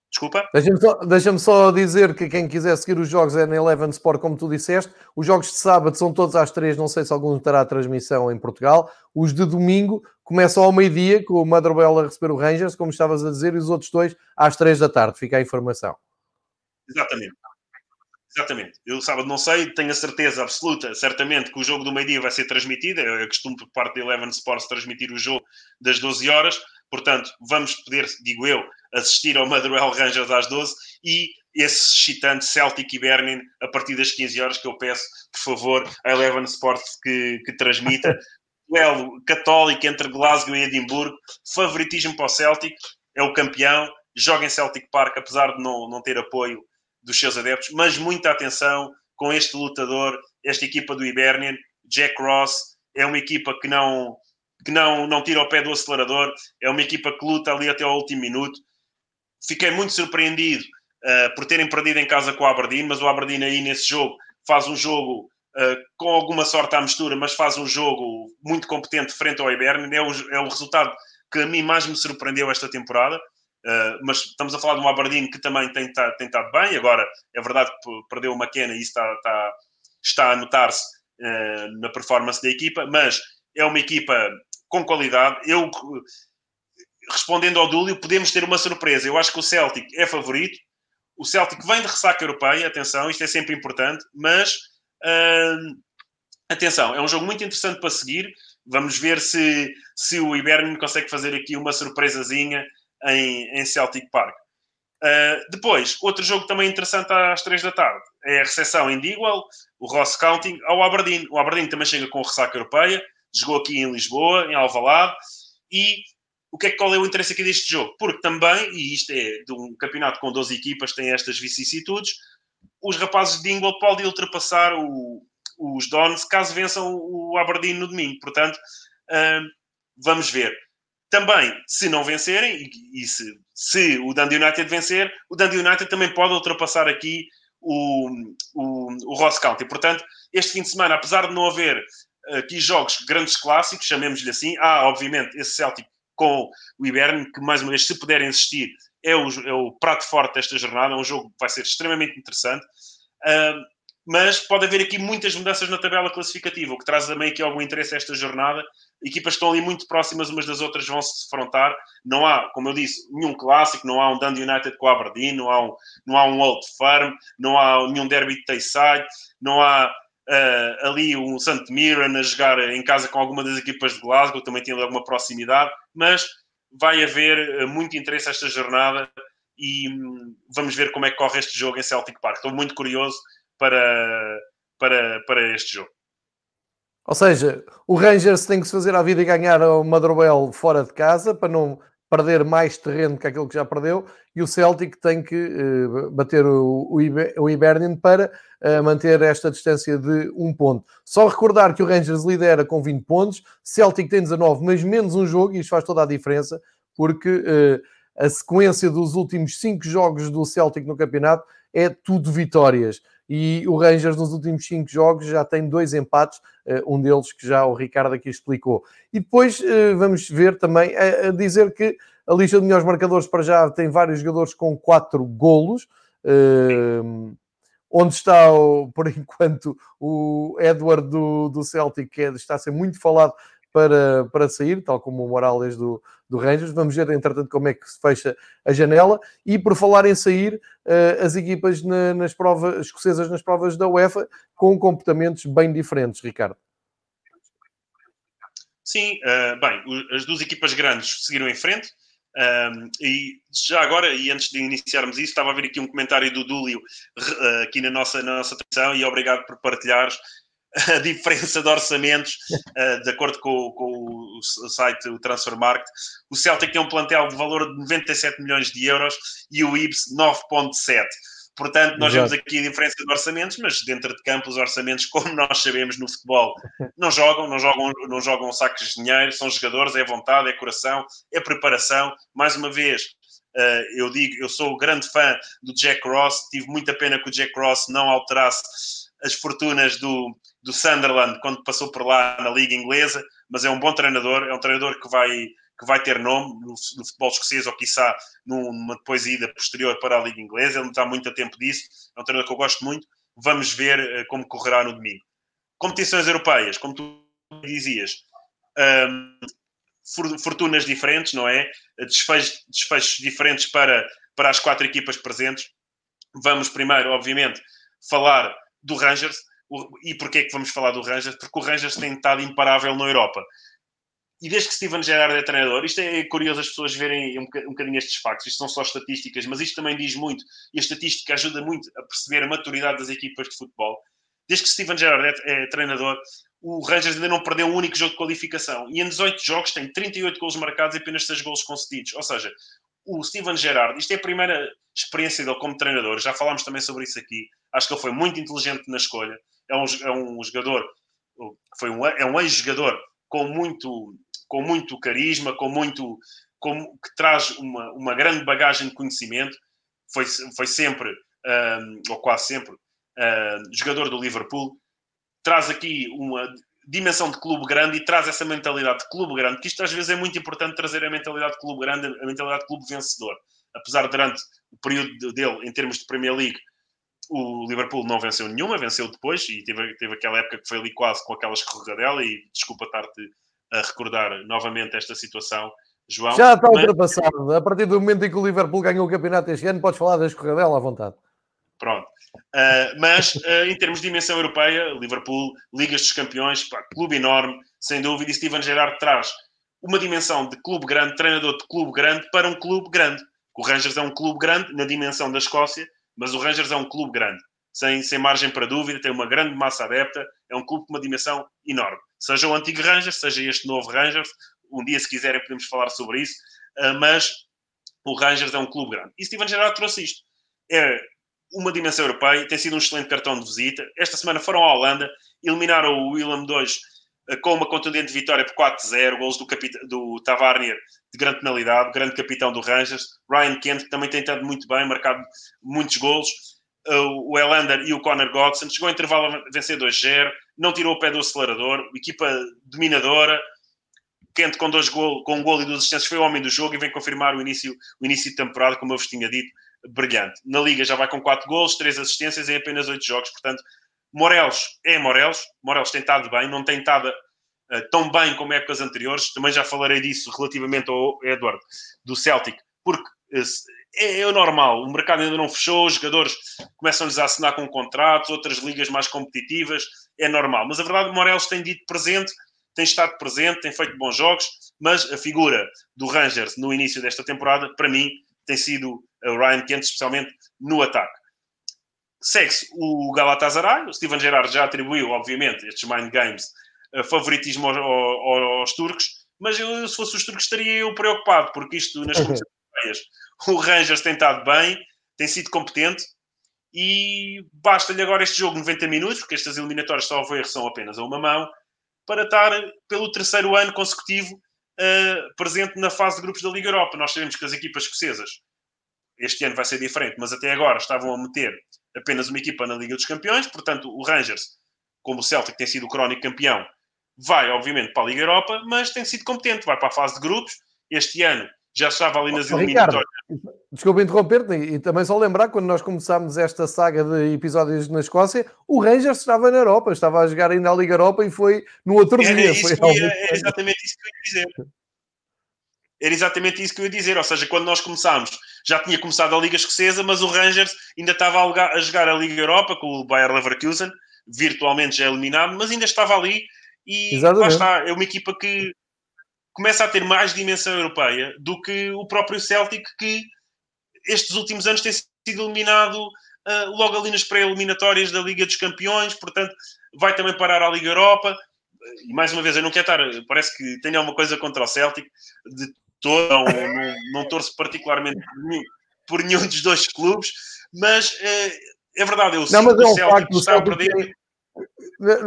Desculpa? Deixa-me só, deixa só, dizer que quem quiser seguir os jogos é na Eleven Sport, como tu disseste. Os jogos de sábado são todos às três, não sei se algum terá transmissão em Portugal. Os de domingo começam ao meio-dia, com o Motherwell a receber o Rangers, como estavas a dizer, e os outros dois às três da tarde. Fica a informação. Exatamente. Exatamente. Eu sábado não sei, tenho a certeza absoluta, certamente, que o jogo do meio-dia vai ser transmitido. É costume por parte da Eleven Sports transmitir o jogo das 12 horas. Portanto, vamos poder, digo eu, assistir ao Motherwell Rangers às 12 e esse excitante Celtic e Bernin a partir das 15 horas que eu peço, por favor, a Eleven Sports que, que transmita. Duelo católico entre Glasgow e Edimburgo, favoritismo para o Celtic, é o campeão, joga em Celtic Park, apesar de não, não ter apoio dos seus adeptos, mas muita atenção com este lutador, esta equipa do Hibernian, Jack Ross, é uma equipa que não, que não, não tira o pé do acelerador, é uma equipa que luta ali até ao último minuto. Fiquei muito surpreendido uh, por terem perdido em casa com o Aberdeen, mas o Aberdeen aí nesse jogo faz um jogo com alguma sorte à mistura, mas faz um jogo muito competente frente ao Hibernian. É o, é o resultado que a mim mais me surpreendeu esta temporada. Uh, mas estamos a falar de um Aberdeen que também tem, tá, tem estado bem. Agora, é verdade que perdeu o McKenna e isso está, está, está a notar-se uh, na performance da equipa, mas é uma equipa com qualidade. Eu, respondendo ao Dúlio, podemos ter uma surpresa. Eu acho que o Celtic é favorito. O Celtic vem de ressaca europeia, atenção, isto é sempre importante, mas uh, atenção, é um jogo muito interessante para seguir. Vamos ver se, se o Ibernian consegue fazer aqui uma surpresazinha em, em Celtic Park. Uh, depois, outro jogo também interessante às 3 da tarde é a recepção em Digwell, o Ross County, ao Aberdeen. O Aberdeen também chega com ressaca europeia, jogou aqui em Lisboa, em Alvalade, e o que é, qual é o interesse aqui deste jogo? Porque também, e isto é de um campeonato com 12 equipas, tem estas vicissitudes, os rapazes de Ingwell podem ultrapassar o, os Dons caso vençam o Aberdeen no domingo. Portanto, uh, vamos ver. Também, se não vencerem, e, e se, se, o Dundee United vencer, o Dundee United também pode ultrapassar aqui o, o, o Ross County. Portanto, este fim de semana, apesar de não haver aqui jogos grandes clássicos, chamemos-lhe assim, há obviamente esse Celtic com o Iberno, que mais uma vez, se puderem assistir, é o, é o prato forte desta jornada, é um jogo que vai ser extremamente interessante. Uh, mas pode haver aqui muitas mudanças na tabela classificativa, o que traz também aqui algum interesse a esta jornada. Equipas estão ali muito próximas umas das outras, vão se defrontar. Não há, como eu disse, nenhum clássico, não há um Dundee United com Aberdeen, não há um, não há um Old Firm, não há nenhum derby de Tayside, não há uh, ali um St. Mirren a jogar em casa com alguma das equipas de Glasgow, também tem alguma proximidade, mas vai haver uh, muito interesse esta jornada e um, vamos ver como é que corre este jogo em Celtic Park. Estou muito curioso para, para, para este jogo. Ou seja, o Rangers tem que se fazer a vida e ganhar o Motherwell fora de casa para não perder mais terreno que aquilo que já perdeu e o Celtic tem que uh, bater o, o, Hibernian para uh, manter esta distância de um ponto. Só recordar que o Rangers lidera com 20 pontos, Celtic tem 19, mas menos um jogo e isto faz toda a diferença porque uh, a sequência dos últimos 5 jogos do Celtic no campeonato é tudo vitórias e o Rangers nos últimos cinco jogos já tem dois empates, eh, um deles que já o Ricardo aqui explicou. E depois eh, vamos ver também a dizer que a lista de melhores marcadores para já tem vários jogadores com quatro golos, eh, onde está, por enquanto, o Edward do, do Celtic, que é, está a ser muito falado para, para sair, tal como o Morales do, do Rangers. Vamos ver, entretanto, como é que se fecha a janela. E por falar em sair, uh, as equipas na, nas provas escocesas nas provas da UEFA com comportamentos bem diferentes, Ricardo. Sim, uh, bem, as duas equipas grandes seguiram em frente. Um, e já agora, e antes de iniciarmos isso, estava a ver aqui um comentário do Dúlio uh, aqui na nossa, na nossa atenção e obrigado por partilhares a diferença de orçamentos uh, de acordo com, com, o site o Transfer Market. O Celtic tem um plantel de valor de 97 milhões de euros e o Ibs 9.7. Portanto, nós Exato. vemos aqui a diferença de orçamentos, mas dentro de campo os orçamentos, como nós sabemos no futebol, não jogam, não jogam, não jogam sacos de dinheiro, são jogadores, é vontade, é coração, é preparação. Mais uma vez, uh, eu digo, eu sou grande fã do Jack Ross, tive muita pena que o Jack Ross não alterasse as fortunas do, do Sunderland quando passou por lá na Liga Inglesa, mas é um bom treinador, é um treinador que vai que vai ter nome no, no futebol escocês ou, quiçá, numa depois ida posterior para a Liga Inglesa. Ele não está muito a tempo disso. É um treinador que eu gosto muito. Vamos ver uh, como correrá no domingo. Competições europeias, como tu dizias, um, fortunas diferentes, não é? Desfechos, desfechos diferentes para, para as quatro equipas presentes. Vamos primeiro, obviamente, falar do Rangers. E porquê é que vamos falar do Rangers? Porque o Rangers tem estado imparável na Europa e desde que Steven Gerrard é treinador, isto é curioso as pessoas verem um, bocadinho estes factos, isto são só estatísticas, mas isto também diz muito, e a estatística ajuda muito a perceber a maturidade das equipas de futebol. Desde que Steven Gerrard é, é treinador, o Rangers ainda não perdeu um único jogo de qualificação, e em 18 jogos tem 38 gols marcados e apenas 6 gols concedidos, ou seja, o Steven Gerrard, isto é a primeira experiência dele como treinador, já falámos também sobre isso aqui, acho que ele foi muito inteligente na escolha, é um, é um jogador, foi um, é um ex-jogador com muito com muito carisma, com muito. Com, que traz uma, uma grande bagagem de conhecimento. Foi, foi sempre, um, ou quase sempre, um, jogador do Liverpool. Traz aqui uma dimensão de clube grande e traz essa mentalidade de clube grande, que isto às vezes é muito importante trazer a mentalidade de clube grande, a mentalidade de clube vencedor. Apesar de durante o período dele, em termos de Premier League, o Liverpool não venceu nenhuma, venceu depois e teve, teve aquela época que foi ali quase com aquela escorregadela e desculpa estar-te a recordar novamente esta situação. João, Já está mas... ultrapassado. A partir do momento em que o Liverpool ganhou o campeonato este ano, podes falar da escorregadela à vontade. Pronto. Uh, mas uh, em termos de dimensão europeia, Liverpool, Ligas dos Campeões, pá, clube enorme, sem dúvida, e Steven Gerrard traz uma dimensão de clube grande, treinador de clube grande, para um clube grande. O Rangers é um clube grande na dimensão da Escócia, mas o Rangers é um clube grande sem, sem margem para dúvida, tem uma grande massa adepta, é um clube com uma dimensão enorme. Seja o antigo Rangers, seja este novo Rangers, um dia, se quiserem, podemos falar sobre isso, uh, mas o Rangers é um clube grande. E Steven Gerrard trouxe isto. É uma dimensão europeia, tem sido um excelente cartão de visita. Esta semana foram à Holanda, eliminaram o Willem II uh, com uma contundente vitória por 4-0, gols do, do Tavarnier de grande penalidade, grande capitão do Rangers. Ryan Kent, que também tem estado muito bem, marcado muitos gols o Elander e o Conor Godson. Chegou ao intervalo a vencer 2-0, não tirou o pé do acelerador, equipa dominadora. Quente com, dois gol, com um gol e duas assistências foi o homem do jogo e vem confirmar o início, o início de temporada, como eu vos tinha dito, brilhante. Na Liga já vai com 4 gols, 3 assistências em apenas 8 jogos, portanto, Morelos é Morelos. Morelos tem estado bem, não tem estado uh, tão bem como épocas anteriores. Também já falarei disso relativamente ao Edward do Celtic, porque uh, é, é normal, o mercado ainda não fechou, os jogadores começam-lhes a assinar com contratos, outras ligas mais competitivas, é normal. Mas a verdade, o Morelos tem dito presente, tem estado presente, tem feito bons jogos, mas a figura do Rangers no início desta temporada, para mim, tem sido o Ryan Kent, especialmente no ataque. Segue-se o Galatasaray, o Steven Gerrard já atribuiu, obviamente, estes mind games, favoritismo aos, aos, aos turcos, mas eu, se fosse os turcos, estaria eu preocupado, porque isto nas competições europeias o Rangers tem estado bem, tem sido competente e basta-lhe agora este jogo 90 minutos, porque estas eliminatórias só erro são apenas a uma mão, para estar pelo terceiro ano consecutivo uh, presente na fase de grupos da Liga Europa. Nós sabemos que as equipas escocesas, este ano vai ser diferente, mas até agora estavam a meter apenas uma equipa na Liga dos Campeões, portanto o Rangers, como o Celtic tem sido o crónico campeão, vai obviamente para a Liga Europa, mas tem sido competente, vai para a fase de grupos. Este ano já estava ali nas eliminatórias. Ricardo, desculpa interromper-te, e também só lembrar, quando nós começámos esta saga de episódios na Escócia, o Rangers estava na Europa, estava a jogar ainda a Liga Europa e foi no outro era dia. Foi foi ia, era exatamente isso que eu ia dizer. Era exatamente isso que eu ia dizer, ou seja, quando nós começámos, já tinha começado a Liga Escocesa, mas o Rangers ainda estava a jogar a Liga Europa com o Bayer Leverkusen, virtualmente já eliminado, mas ainda estava ali e Exatamente. lá está, é uma equipa que começa a ter mais dimensão europeia do que o próprio Celtic, que estes últimos anos tem sido eliminado uh, logo ali nas pré-eliminatórias da Liga dos Campeões, portanto, vai também parar a Liga Europa. E mais uma vez, eu não quero estar, parece que tenho alguma coisa contra o Celtic, de todo, não, não, não torço particularmente por nenhum, por nenhum, dos dois clubes, mas uh, é verdade, eu mas é um o Celtic está a perder.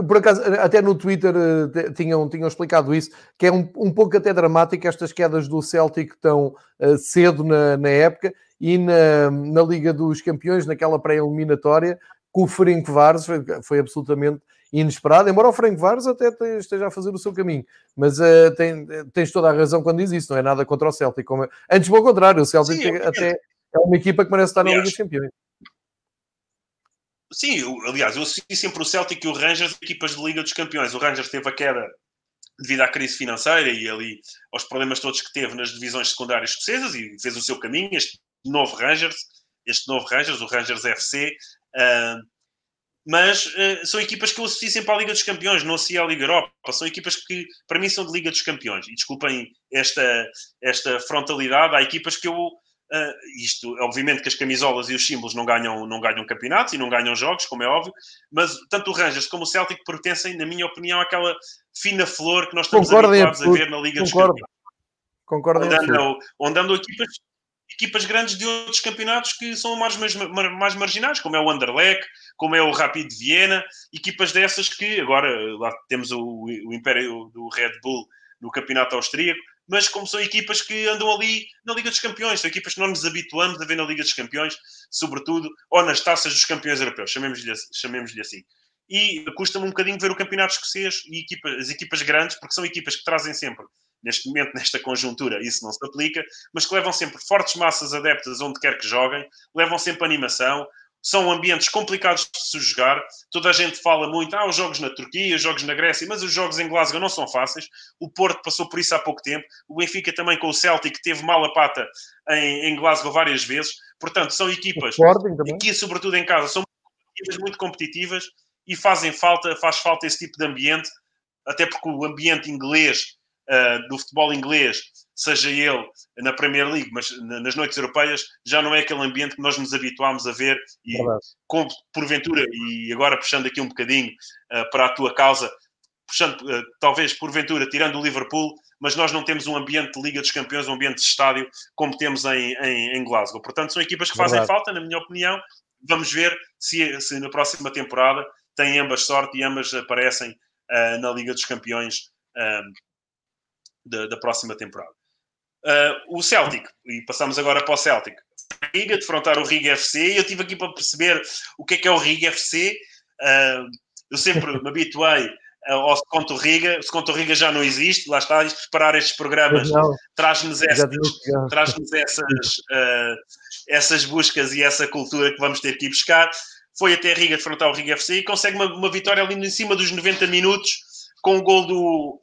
Por acaso, até no Twitter uh, tinham, tinham explicado isso, que é um, um pouco até dramático estas quedas do Celtic tão uh, cedo na, na época e na, na Liga dos Campeões, naquela pré-eliminatória, com o Ferenc Vares, foi, foi, absolutamente inesperado, embora o Ferenc Vares até esteja a fazer o seu caminho, mas uh, tem, tens toda a razão quando diz isso, não é nada contra o Celtic, como, antes pelo contrário, o Celtic Sim, até é uma equipa que merece estar na Liga dos Campeões. Sim, eu, aliás, eu assisti sempre o Celtic e o Rangers, equipas de Liga dos Campeões. O Rangers teve a queda devido à crise financeira e ali aos problemas todos que teve nas divisões secundárias escocesas e fez o seu caminho. Este novo Rangers, este novo Rangers, o Rangers FC. Uh, mas uh, são equipas que eu associo sempre à Liga dos Campeões, não associo à Liga Europa. São equipas que, para mim, são de Liga dos Campeões. E desculpem esta, esta frontalidade, há equipas que eu Uh, isto, obviamente que as camisolas e os símbolos não ganham, não ganham campeonatos e não ganham jogos, como é óbvio, mas tanto o Rangers como o Celtic pertencem, na minha opinião, àquela fina flor que nós estamos Concordo habituados a ver na Liga Concordo. dos Campeões. Concordo onde andam, onde andam equipas, equipas grandes de outros campeonatos que são mais, mais, mais marginais, como é o Anderlecht, como é o Rapid de Viena, equipas dessas que agora lá temos o, o Império do Red Bull no campeonato austríaco, mas como são equipas que andam ali na Liga dos Campeões, são equipas que não nos habituamos a ver na Liga dos Campeões, sobretudo, ou nas taças dos campeões europeus, chamemos-lhe chamemos assim. E custa-me um bocadinho ver o campeonato escocês e equipa, as equipas grandes, porque são equipas que trazem sempre, neste momento, nesta conjuntura, isso não se aplica, mas que levam sempre fortes massas adeptas onde quer que joguem, levam sempre animação, são ambientes complicados de se jogar. Toda a gente fala muito, ah, os jogos na Turquia, os jogos na Grécia, mas os jogos em Glasgow não são fáceis. O Porto passou por isso há pouco tempo. O Benfica também com o Celtic teve mal a pata em, em Glasgow várias vezes. Portanto, são equipas aqui, sobretudo em casa, são equipas muito competitivas e fazem falta, faz falta esse tipo de ambiente, até porque o ambiente inglês, uh, do futebol inglês, seja ele na Premier League, mas nas noites europeias, já não é aquele ambiente que nós nos habituámos a ver e com, porventura, e agora puxando aqui um bocadinho uh, para a tua causa, puxando, uh, talvez porventura, tirando o Liverpool, mas nós não temos um ambiente de Liga dos Campeões, um ambiente de estádio como temos em, em, em Glasgow. Portanto, são equipas que fazem Verdade. falta, na minha opinião. Vamos ver se, se, na próxima temporada têm ambas sorte e ambas aparecem uh, na Liga dos Campeões da, da próxima temporada. Uh, o Celtic, e passamos agora para o Celtic. Riga, defrontar o Riga FC, e eu tive aqui para perceber o que é que é o Riga FC. Uh, ah, eu sempre me habituei ao Seconto Riga, o Seconto Riga já não existe, lá está, isto preparar estes programas traz-nos essas, traz essas, uh, essas buscas e essa cultura que vamos ter que ir buscar. Foi até Riga defrontar o Riga FC e consegue uma, uma vitória ali em cima dos 90 minutos com o gol do,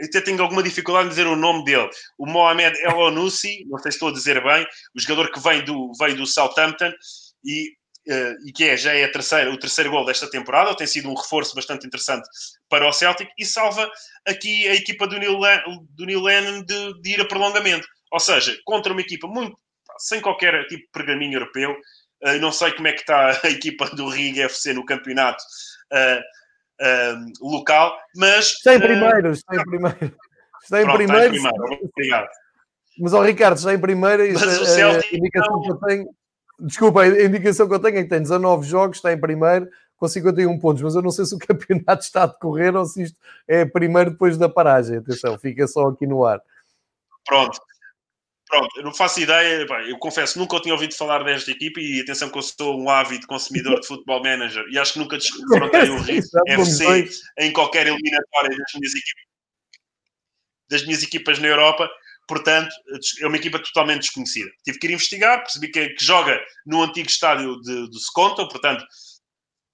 até tenho alguma dificuldade em dizer o nome dele. O Mohamed El Onoussi, não sei se estou a dizer bem, o jogador que vem do, veio do Southampton e, uh, e que é, já é terceira, o terceiro gol desta temporada, tem sido um reforço bastante interessante para o Celtic e salva aqui a equipa do Neil, do Neil Lennon de, de ir a prolongamento. Ou seja, contra uma equipa muito sem qualquer tipo de pergaminho europeu. Uh, não sei como é que está a equipa do Riga FC no campeonato. Uh, uh, local, mas... Está em primeiro, está em primeiro. Está em primeiro. Está em primeiro. Obrigado. Mas, ó Ricardo, está em primeiro. Mas o eh, Celtic a indicação que eu tenho... Desculpa, a indicação que eu tenho é que tem 19 jogos, está em primeiro, com 51 pontos, mas eu não sei se o campeonato está a decorrer ou se isto é primeiro depois da paragem. Atenção, fica só aqui no ar. Pronto, Pronto, eu não faço ideia, eu confesso, nunca tinha ouvido falar desta equipe e atenção que eu sou um ávido consumidor de futebol manager e acho que nunca desfrontei um FC em qualquer eliminatória das minhas equipas, das minhas equipas na Europa. portanto, é uma equipa totalmente desconhecida. Tive que ir investigar, percebi que, que joga no antigo estádio de, do Seconto, portanto,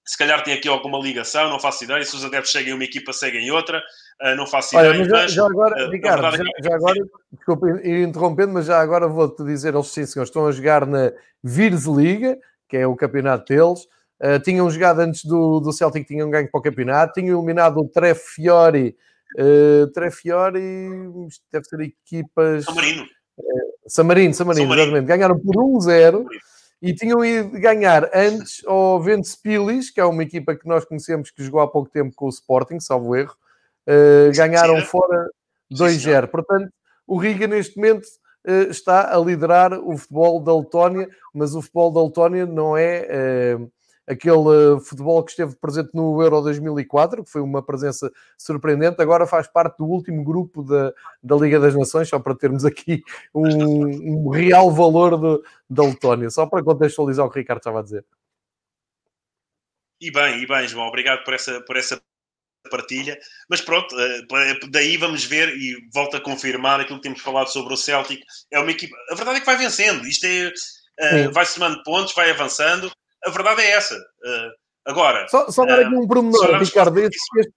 se calhar tem aqui alguma ligação, não faço ideia. Se os adeptos seguem uma equipa, seguem outra, uh, não faço Olha, ideia. Mas já, já agora, uh, Ricardo, já, é já, agora, desculpa ir interrompendo, mas já agora vou-te dizer, eles sim, senhores, estão a jogar na Liga, que é o campeonato deles. Uh, tinham jogado antes do, do Celtic, tinham ganho para o campeonato, tinham eliminado o Trefiori. Uh, Trefiori deve ser equipas. Samarino. Uh, Samarino, Samarino, Samarino, exatamente. Ganharam por 1-0 e tinham ido ganhar antes ao Ventspils, que é uma equipa que nós conhecemos que jogou há pouco tempo com o Sporting, salvo erro. Uh, ganharam Sim, fora 2-0. Portanto, o Riga neste momento uh, está a liderar o futebol da Letónia, mas o futebol da Letónia não é uh, aquele futebol que esteve presente no Euro 2004, que foi uma presença surpreendente, agora faz parte do último grupo da, da Liga das Nações, só para termos aqui um, um real valor do, da Letónia, só para contextualizar o que o Ricardo estava a dizer. E bem, e bem, João, obrigado por essa, por essa partilha. Mas pronto, eh, daí vamos ver e volto a confirmar aquilo que temos falado sobre o Celtic. É uma equipa, a verdade é que vai vencendo. Isto é, eh, vai somando pontos, vai avançando a verdade é essa. Uh, agora. Só, só dar aqui um pormenor, Ricardo. Este,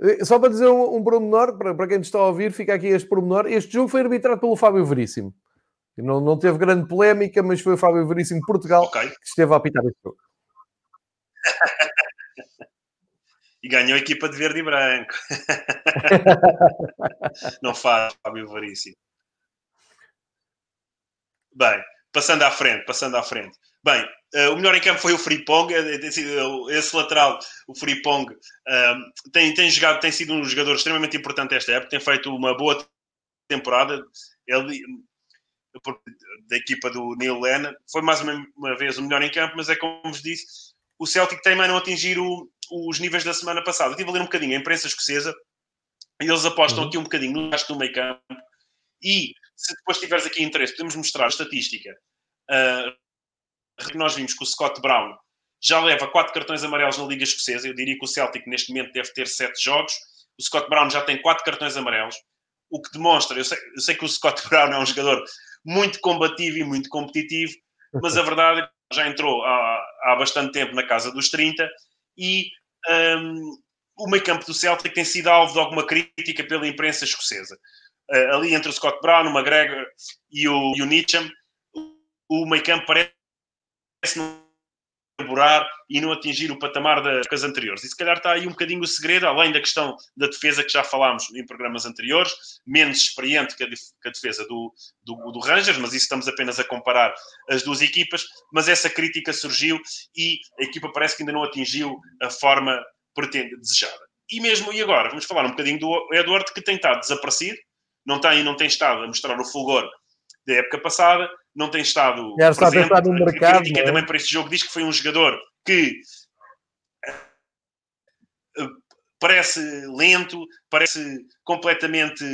eh, só para dizer um, um pormenor, para, para quem está a ouvir, fica aqui este pormenor. Este jogo foi arbitrado pelo Fábio Veríssimo. Não, não teve grande polémica, mas foi o Fábio Veríssimo de Portugal okay. que esteve a apitar este jogo. e ganhou a equipa de verde e branco. não faz, Fábio Veríssimo. Bem, passando à frente, passando à frente. Bem, uh, o melhor em campo foi o Fripong, é, é, esse lateral, o Fripong, uh, tem, tem, jogado, tem sido um jogador extremamente importante esta época, tem feito uma boa temporada. Ele, da equipa do Neil Lennon, foi mais uma, uma, vez o melhor em campo, mas é como vos disse, o Celtic tem a não atingir o, os níveis da semana passada. Eu estive a ler um bocadinho a imprensa escocesa e eles apostam uhum. aqui um bocadinho no gasto do meio campo. E se depois tiveres aqui interesse, podemos mostrar a estatística. Uh, que nós vimos que o Scott Brown já leva quatro cartões amarelos na Liga Escocesa. Eu diria que o Celtic neste momento deve ter sete jogos. O Scott Brown já tem quatro cartões amarelos, o que demonstra. Eu sei, eu sei que o Scott Brown é um jogador muito combativo e muito competitivo, mas a verdade é que já entrou há, há bastante tempo na casa dos 30 e um, o meio campo do Celtic tem sido alvo de alguma crítica pela imprensa escocesa. Uh, ali entre o Scott Brown, o McGregor e o, e o Nietzsche, o meio campo parece não elaborar e não atingir o patamar das anteriores. E se calhar está aí um bocadinho o segredo, além da questão da defesa que já falámos em programas anteriores, menos experiente que a, defesa do, do, do, Rangers, mas isso estamos apenas a comparar as duas equipas, mas essa crítica surgiu e a equipa parece que ainda não atingiu a forma pretende, desejada. E mesmo, e agora, vamos falar um bocadinho do Edward, que tem estado desaparecido, não tem, não tem estado a mostrar o fulgor da época passada, não tem estado. Está presente. a no mercado. E é? também para este jogo diz que foi um jogador que eh, parece lento, parece completamente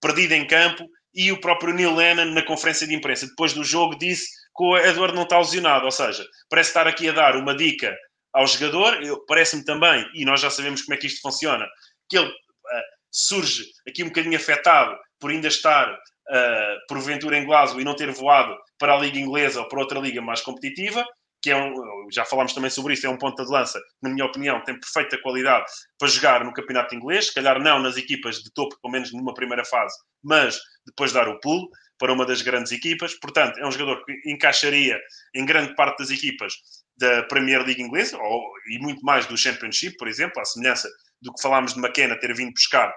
perdido em campo. E o próprio Neil Lennon, na conferência de imprensa, depois do jogo, disse que o Edward não está lesionado. Ou seja, parece estar aqui a dar uma dica ao jogador. Parece-me também, e nós já sabemos como é que isto funciona, que ele uh, surge aqui um bocadinho afetado por ainda estar uh, porventura em Glasgow e não ter voado para a Liga Inglesa ou para outra liga mais competitiva, que é um, já falámos também sobre isso, é um ponto de lança, na minha opinião, tem perfeita qualidade para jogar no campeonato inglês, se calhar não nas equipas de topo, pelo menos numa primeira fase, mas depois dar o pulo para uma das grandes equipas. Portanto, é um jogador que encaixaria em grande parte das equipas da Premier League inglesa, ou, e muito mais do Championship, por exemplo, à semelhança do que falámos de McKenna ter vindo buscar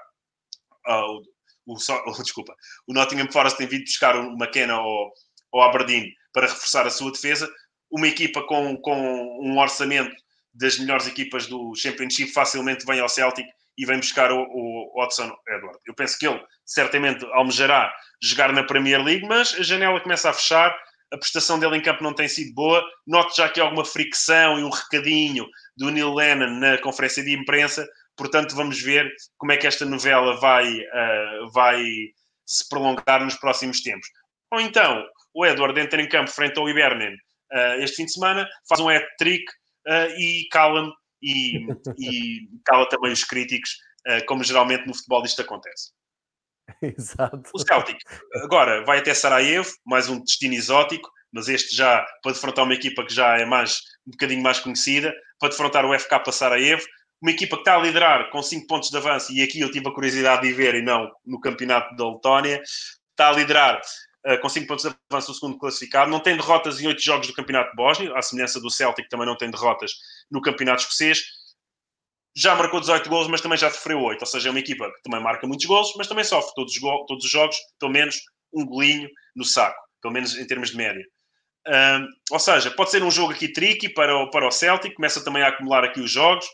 uh, o, o, desculpa, o Nottingham Forest tem vindo buscar o McKenna ao, ao Aberdeen para reforçar a sua defesa. Uma equipa com, com um orçamento das melhores equipas do Championship facilmente vem ao Celtic e vem buscar o, o Watson Edward. Eu penso que ele certamente almejará jogar na Premier League, mas a janela começa a fechar, a prestação dele em campo não tem sido boa. Note já que alguma fricção e um recadinho do Neil Lennon na conferência de imprensa, Portanto, vamos ver como é que esta novela vai, uh, vai se prolongar nos próximos tempos. Ou então, o Edward entra em campo frente ao Ibernen uh, este fim de semana, faz um hat-trick uh, e cala-me e, e, cala também os críticos, como geralmente no futebol isto acontece. Exato. O Celtic agora vai até Sarajevo, mais um destino exótico, mas este já para defrontar uma equipa que já é mais um bocadinho mais conhecida, para defrontar o FK Sarajevo, uma equipa que está a liderar com 5 pontos de avanço, e aqui eu tive a curiosidade de ver, e não no campeonato da Letónia, está a liderar uh, com 5 pontos de avanço o segundo classificado, não tem derrotas em 8 jogos do campeonato de Bósnia, à semelhança do Celtic, que também não tem derrotas no campeonato escocês, já marcou 18 gols, mas também já sofreu 8, ou seja, é uma equipa que também marca muitos gols, mas também sofre todos os, todos os jogos, pelo menos um golinho no saco, pelo menos em termos de média. Uh, ou seja, pode ser um jogo aqui tricky para o, para o Celtic, começa também a acumular aqui os jogos,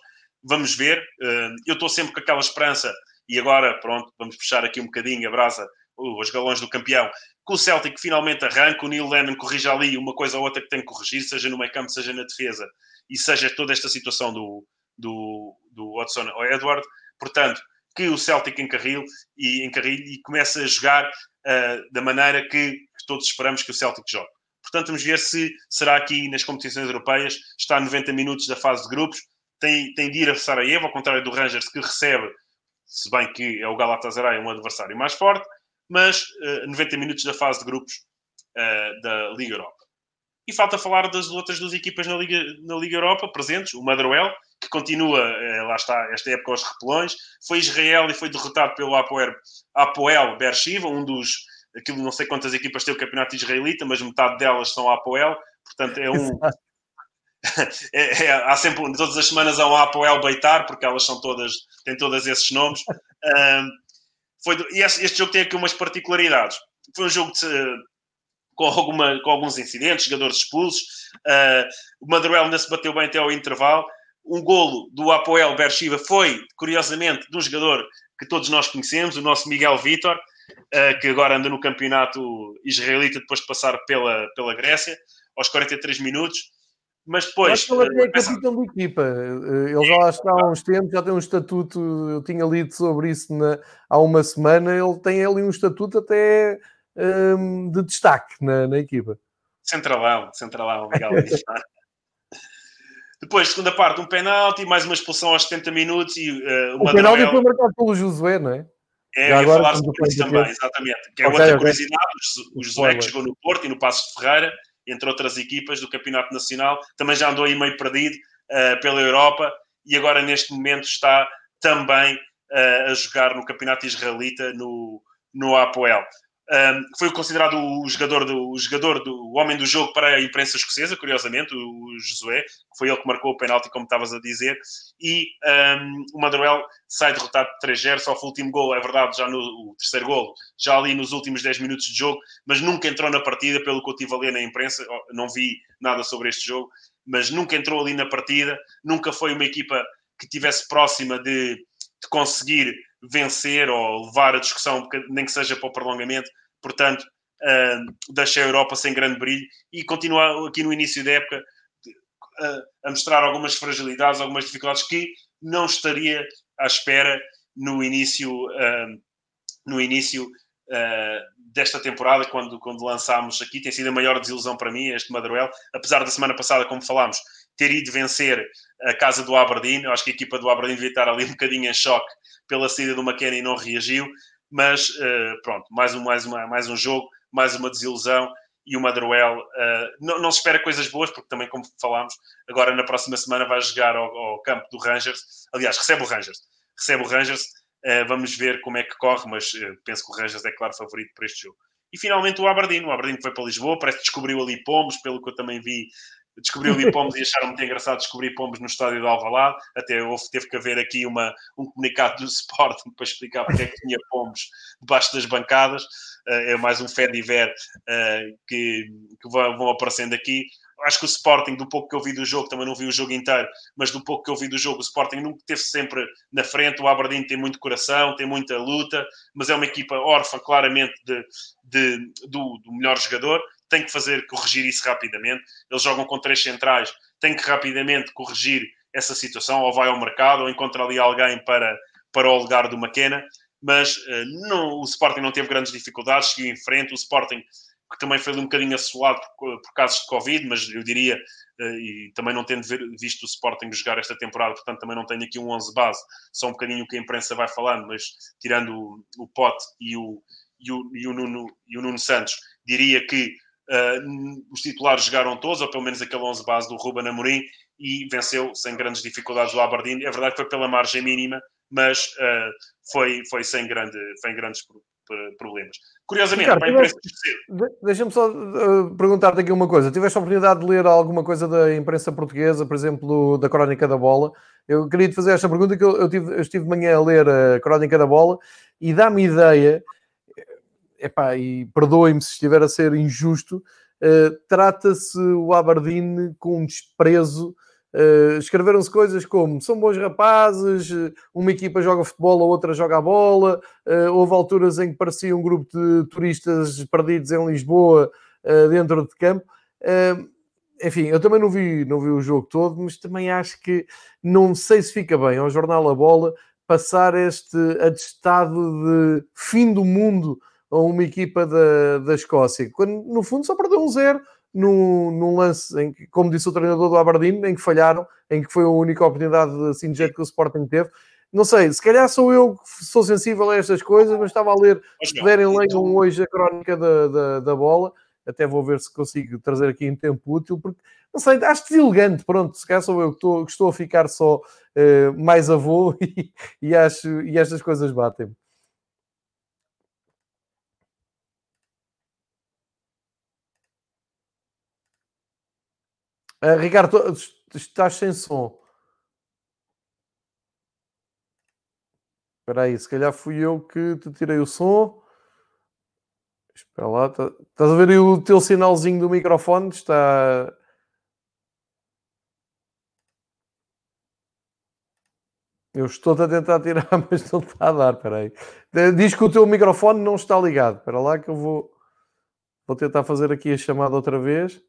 vamos ver. Uh, eu estou sempre com aquela esperança, e agora, pronto, vamos puxar aqui um bocadinho a brasa, os galões do campeão, que o Celtic finalmente arranca, o Neil Lennon corrija ali uma coisa ou outra que tem que corrigir, seja no meio campo, seja na defesa, e seja toda esta situação do, do, do Watson ou Edward. Portanto, que o Celtic encarrile e, encarrile e comece a jogar uh, da maneira que todos esperamos que o Celtic jogue. Portanto, vamos ver se será aqui nas competições europeias, está a 90 minutos da fase de grupos, tem, tem de ir a Sarajevo, ao contrário do Rangers, que recebe, se bem que é o Galatasaray, um adversário mais forte, mas uh, eh, 90 minutos da fase de grupos uh, da Liga Europa. E falta falar das outras duas equipas na Liga, na Liga Europa presentes, o Madruel, que continua, uh, lá está, esta época aos repelões, foi Israel e foi derrotado pelo Apoel, Apoel Bershiva, um dos aquilo não sei quantas equipas tem o campeonato israelita, mas metade delas são Apoel, portanto é um. É, é, há sempre, todas as semanas há um Apoel Beitar, porque elas são todas, têm todas esses nomes. Foi, e este, este, jogo tem aqui umas particularidades. Foi um jogo de, com, alguma, com alguns incidentes, jogadores expulsos. Uh, o Madruel ainda se bateu bem até ao intervalo. Um golo do Apoel Bershiva foi, curiosamente, de um jogador que todos nós conhecemos, o nosso Miguel Vitor, uh, que agora anda no campeonato israelita depois de passar pela, pela Grécia, aos 43 minutos. Mas depois. Acho que ele é capitão de equipa. Eh, ele já está há uns tempos, já tem um estatuto. Eu tinha lido sobre isso na, há uma semana. Ele tem ali um estatuto até um, de destaque na, na equipa. Centralão, centralão, legal. Depois, segunda parte, um penalti, mais uma expulsão aos 70 minutos e uh, o penalti foi marcado pelo Josué, não é? É, Já agora, falar sobre isso também, exatamente. Que é okay, outra okay. curiosidade, o Josué que chegou no Porto e no Passo de Ferreira, entre outras equipas do Campeonato Nacional, também já andou aí meio perdido uh, pela Europa e agora neste momento está também uh, a jogar no Campeonato Israelita no, no Apoel. Um, foi considerado o jogador, do, o jogador do o homem do jogo para a imprensa escocesa, curiosamente, o, Josué, que foi ele que marcou o penalti, como estavas a dizer, e um, o Madruel sai derrotado de 3-0, só o último gol, é verdade, já no o terceiro gol, já ali nos últimos 10 minutos de jogo, mas nunca entrou na partida, pelo que eu tive a ler na imprensa, não vi nada sobre este jogo, mas nunca entrou ali na partida, nunca foi uma equipa que tivesse próxima de, de conseguir vencer ou levar a discussão, nem que seja para o prolongamento. Portanto, uh, deixa a Europa sem grande brilho e continua aqui no início da época uh, a mostrar algumas fragilidades, algumas dificuldades que não estaria à espera no início, uh, no início desta temporada, quando, quando lançámos aqui. Tem sido a maior desilusão para mim, este Madruel. Apesar da semana passada, como falámos, ter ido vencer a casa do Aberdeen. Eu acho que a equipa do Aberdeen devia estar ali um bocadinho em choque pela saída do McKenna e não reagiu. Mas uh, pronto, mais um, mais, uma, mais um jogo, mais uma desilusão. E o Madruel uh, não, não, se espera coisas boas, porque também, como falámos, agora na próxima semana vai jogar ao, ao campo do Rangers. Aliás, recebe o Rangers. Recebe o Rangers. Uh, vamos ver como é que corre, mas penso que o Rangers é claro favorito para este jogo. E finalmente o Aberdeen. O Aberdeen foi para Lisboa, parece que descobriu ali pombos, pelo que eu também vi descobri ali pombos e acharam muito engraçado descobrir pombos no estádio de Alvalade. Até houve, teve que haver aqui uma, um comunicado do Sporting para explicar porque é que tinha pombos debaixo das bancadas. Uh, é mais um Fediver uh, que, que vão, vão aparecendo aqui. Acho que o Sporting, do pouco que eu vi do jogo, também não vi o jogo inteiro, mas do pouco que eu vi do jogo, o Sporting nunca esteve sempre na frente. O Aberdeen tem muito coração, tem muita luta, mas é uma equipa órfã, claramente, de, de do, do melhor jogador tem que fazer, corrigir isso rapidamente. Eles jogam com três centrais, tem que rapidamente corrigir essa situação, ou vai ao mercado, ou encontra ali alguém para, para o lugar do McKenna. Mas uh, não, o Sporting não teve grandes dificuldades, seguiu em frente. O Sporting que também foi um bocadinho assolado por, por casos de Covid, mas eu diria, uh, e também não tendo ver, visto o Sporting jogar esta temporada, portanto também não tenho aqui um 11 base, só um bocadinho o que a imprensa vai falando, mas tirando o, o Pote e o, e, o, e, o Nuno, e o Nuno Santos, diria que Uh, os titulares jogaram todos, ou pelo menos aquele 11 base do Ruben Amorim, e venceu sem grandes dificuldades o Aberdeen. É verdade que foi pela margem mínima, mas uh, foi, foi sem, grande, sem grandes problemas. Curiosamente, Ricardo, para a imprensa Deixa-me só uh, perguntar-te aqui uma coisa. Tiveste a oportunidade de ler alguma coisa da imprensa portuguesa, por exemplo, da Crónica da Bola? Eu queria te fazer esta pergunta que eu, eu, tive, eu estive de manhã a ler a Crónica da Bola e dá-me ideia, epá, e perdoem-me se estiver a ser injusto, uh, trata-se o Aberdeen com um desprezo Uh, escreveram-se coisas como são bons rapazes, eh, uma equipa joga futebol, a outra joga a bola. Uh, houve alturas em que parecia um grupo de turistas perdidos em Lisboa uh, dentro de campo. enfim, eu também não vi, não vi o jogo todo, mas também acho que não sei se fica bem ao jornal A Bola passar este atestado de fim do mundo a uma equipa da, da Escócia, quando no fundo só perdeu um zero num, num, lance em que, como disse o treinador do Aberdeen, em que falharam, em que foi a única oportunidade assim de jeito que o Sporting teve. Não sei, se calhar sou eu que sou sensível a estas coisas, mas estava a ler, se puderem leiam hoje a crónica da, da, da, bola, até vou ver se consigo trazer aqui em tempo útil, porque, não sei, acho deselegante, pronto, se calhar sou eu que estou, que estou a ficar só uh, mais avô e, e, acho, e estas coisas batem-me. Uh, Ricardo, estás sem som. Espera aí, se calhar fui eu que te tirei o som. Espera lá, tá... estás a ver aí o teu sinalzinho do microfone? Está. Eu estou a tentar tirar, mas não está a dar. Espera aí. Diz que o teu microfone não está ligado. Espera lá que eu vou, vou tentar fazer aqui a chamada outra vez.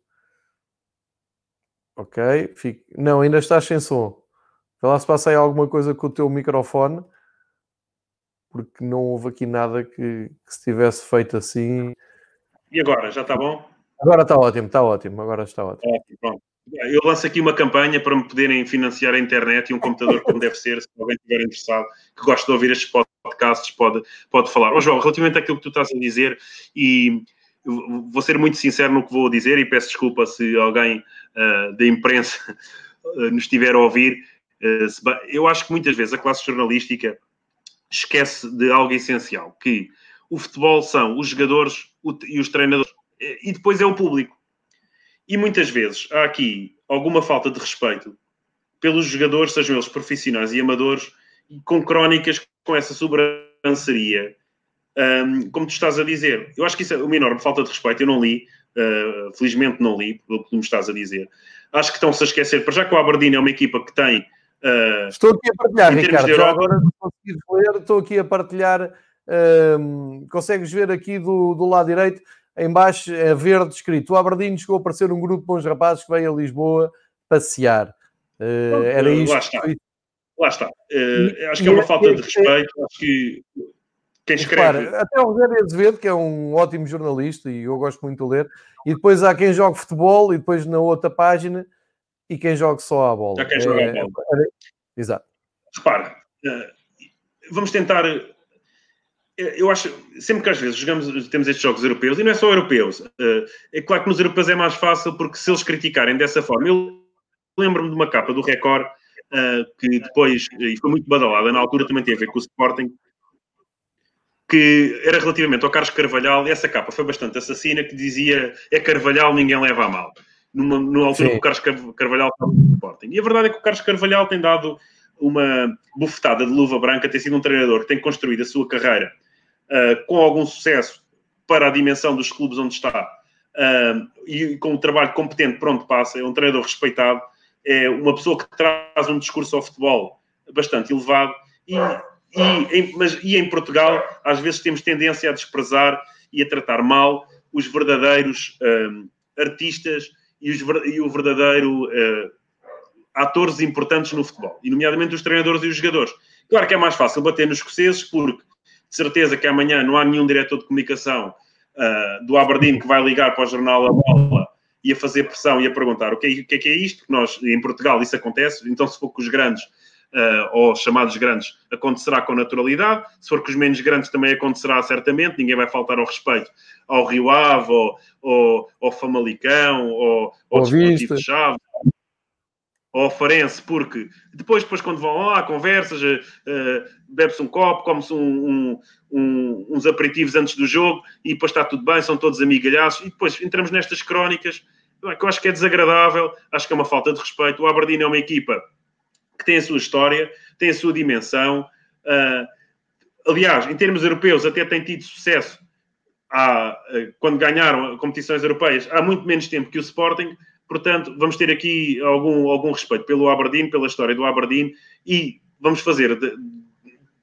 Ok, Fique... não, ainda estás sem som. Vê lá se passa aí alguma coisa com o teu microfone, porque não houve aqui nada que, que se tivesse feito assim. E agora, já está bom? Agora está ótimo, está ótimo, agora está ótimo. pronto. Eu lanço aqui uma campanha para me poderem financiar a internet e um computador como deve ser, se alguém estiver interessado, que gosta de ouvir estes podcasts, pode, pode falar. Ó oh, João, relativamente àquilo que tu estás a dizer, e vou ser muito sincero no que vou dizer e peço desculpa se alguém uh, da imprensa uh, nos estiver a ouvir. Uh, eu acho que muitas vezes a classe jornalística esquece de algo essencial, que o futebol são os jogadores e os treinadores e depois é o público. E muitas vezes há aqui alguma falta de respeito pelos jogadores, sejam eles profissionais e amadores, com crónicas com essa sobranceria um, como tu estás a dizer, eu acho que isso é uma enorme falta de respeito. Eu não li, uh, felizmente não li, pelo que tu me estás a dizer. Acho que estão-se a esquecer, para já que o Aberdeen é uma equipa que tem. Uh, estou aqui a partilhar, Ricardo. Europa... agora ler, estou aqui a partilhar. Um, consegues ver aqui do, do lado direito, em baixo é verde escrito: o Aberdeen chegou a aparecer um grupo de bons rapazes que veio a Lisboa passear. Uh, era isto. Lá está. Lá está. Uh, acho que é uma falta de respeito. Acho que quem escreve. Repara, até o Rogério Azevedo, que é um ótimo jornalista e eu gosto muito de ler, e depois há quem joga futebol e depois na outra página e quem joga só a bola. Há quem joga é, a bola. É, exato. Repara, eh, vamos tentar. Eh, eu acho, sempre que às vezes jogamos, temos estes jogos europeus, e não é só europeus, eh, é claro que nos europeus é mais fácil, porque se eles criticarem dessa forma, eu lembro-me de uma capa do Record, que depois, e foi muito badalada, na altura também teve a ver com o Sporting, que era relativamente ao Carlos Carvalhal, essa capa foi bastante assassina, que dizia é Carvalhal, ninguém leva a mal. Numa, numa altura Sim. que o Carlos Carvalhal estava no Sporting. E a verdade é que o Carlos Carvalhal tem dado uma bufetada de luva branca, tem sido um treinador que tem construído a sua carreira uh, com algum sucesso para a dimensão dos clubes onde está uh, e com um trabalho competente pronto passa, é um treinador respeitado, é uma pessoa que traz um discurso ao futebol bastante elevado e e em, mas, e em Portugal, às vezes temos tendência a desprezar e a tratar mal os verdadeiros um, artistas e, os, e, o verdadeiro uh, atores importantes no futebol, e nomeadamente os treinadores e os jogadores. Claro que é mais fácil bater nos escoceses, porque de certeza que amanhã não há nenhum diretor de comunicação uh, do Aberdeen que vai ligar para o jornal A Bola e a fazer pressão e a perguntar o que, é, o que é, que é isto, porque nós, em Portugal, isso acontece, então se for com os grandes, uh, ou chamados grandes, acontecerá com naturalidade, se for com os menos grandes também acontecerá certamente, ninguém vai faltar ao respeito ao Rio Ave, ou ao, ao Famalicão, ou ao Desportivo de Chaves, ou Farense, porque depois, depois quando vão lá, conversas, uh, bebe-se um copo, come-se um, um, um, uns aperitivos antes do jogo e depois está tudo bem, são todos amigalhados e depois entramos nestas crónicas. Que eu acho que é desagradável, acho que é uma falta de respeito. O Aberdeen é uma equipa que tem a sua história, tem a sua dimensão. Uh, aliás, em termos europeus, até tem tido sucesso há, quando ganharam competições europeias há muito menos tempo que o Sporting, Portanto, vamos ter aqui algum, algum respeito pelo Aberdeen, pela história do Aberdeen e vamos fazer de,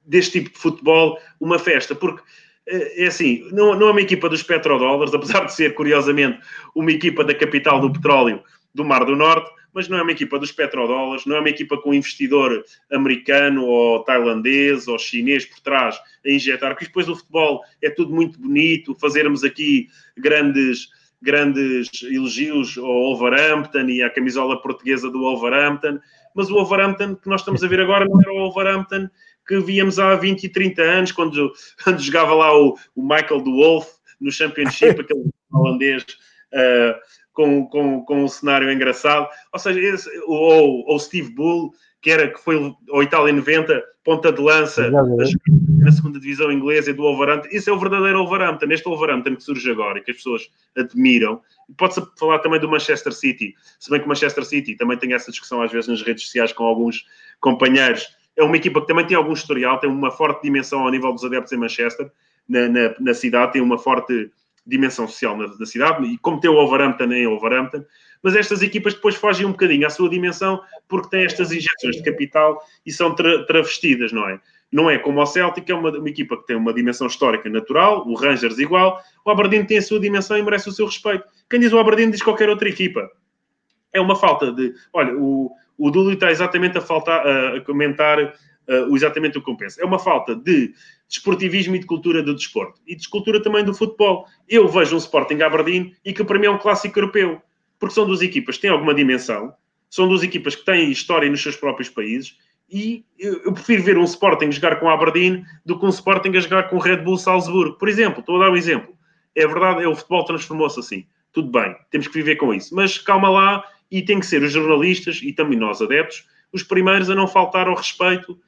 deste tipo de futebol uma festa, porque eh, é assim, não, não é uma equipa dos petrodólares, apesar de ser, curiosamente, uma equipa da capital do petróleo do Mar do Norte, mas não é uma equipa dos petrodólares, não é uma equipa com investidor americano ou tailandês ou chinês por trás a injetar, porque depois o futebol é tudo muito bonito, fazermos aqui grandes grandes elogios ao Wolverhampton e à camisola portuguesa do Wolverhampton, mas o Wolverhampton que nós estamos a ver agora não era o Wolverhampton que víamos há 20 e 30 anos, quando, quando jogava lá o, o Michael do Wolf no Championship, aquele holandês uh, com, com, com um cenário engraçado. Ou seja, esse, ou, ou Steve Bull, que, era, que foi o Itália 90, ponta de lança na segunda divisão inglesa e do Wolverhampton. Isso é o verdadeiro Wolverhampton, este Wolverhampton que surge agora e que as pessoas admiram. Pode-se falar também do Manchester City, se bem que o Manchester City também tem essa discussão às vezes nas redes sociais com alguns companheiros. É uma equipa que também tem algum historial, tem uma forte dimensão ao nível dos adeptos em Manchester, na, na, na cidade, tem uma forte dimensão social na, na, cidade, e como tem o Wolverhampton em Wolverhampton, mas estas equipas depois fogem um bocadinho à sua dimensão porque têm estas injeções de capital e são tra travestidas, não é? Não é como o Celtic, é uma, uma, equipa que tem uma dimensão histórica natural, o Rangers igual, o Aberdeen tem a sua dimensão e merece o seu respeito. Quem diz o Aberdeen diz qualquer outra equipa. É uma falta de... Olha, o, o Dúlio está exatamente a, faltar, a comentar uh, exatamente o que eu penso. É uma falta de desportivismo e de cultura do desporto. E de cultura também do futebol. Eu vejo um Sporting Aberdeen e que para mim é um clássico europeu porque são duas equipas que têm alguma dimensão, são duas equipas que têm história nos seus próprios países, e eu prefiro ver um Sporting jogar com Aberdeen do que um Sporting a jogar com Red Bull Salzburgo. Por exemplo, estou a dar um exemplo. É verdade, é, o futebol transformou-se assim. Tudo bem, temos que viver com isso. Mas calma lá, e tem que ser os jornalistas e também nós adeptos os primeiros a não faltar ao respeito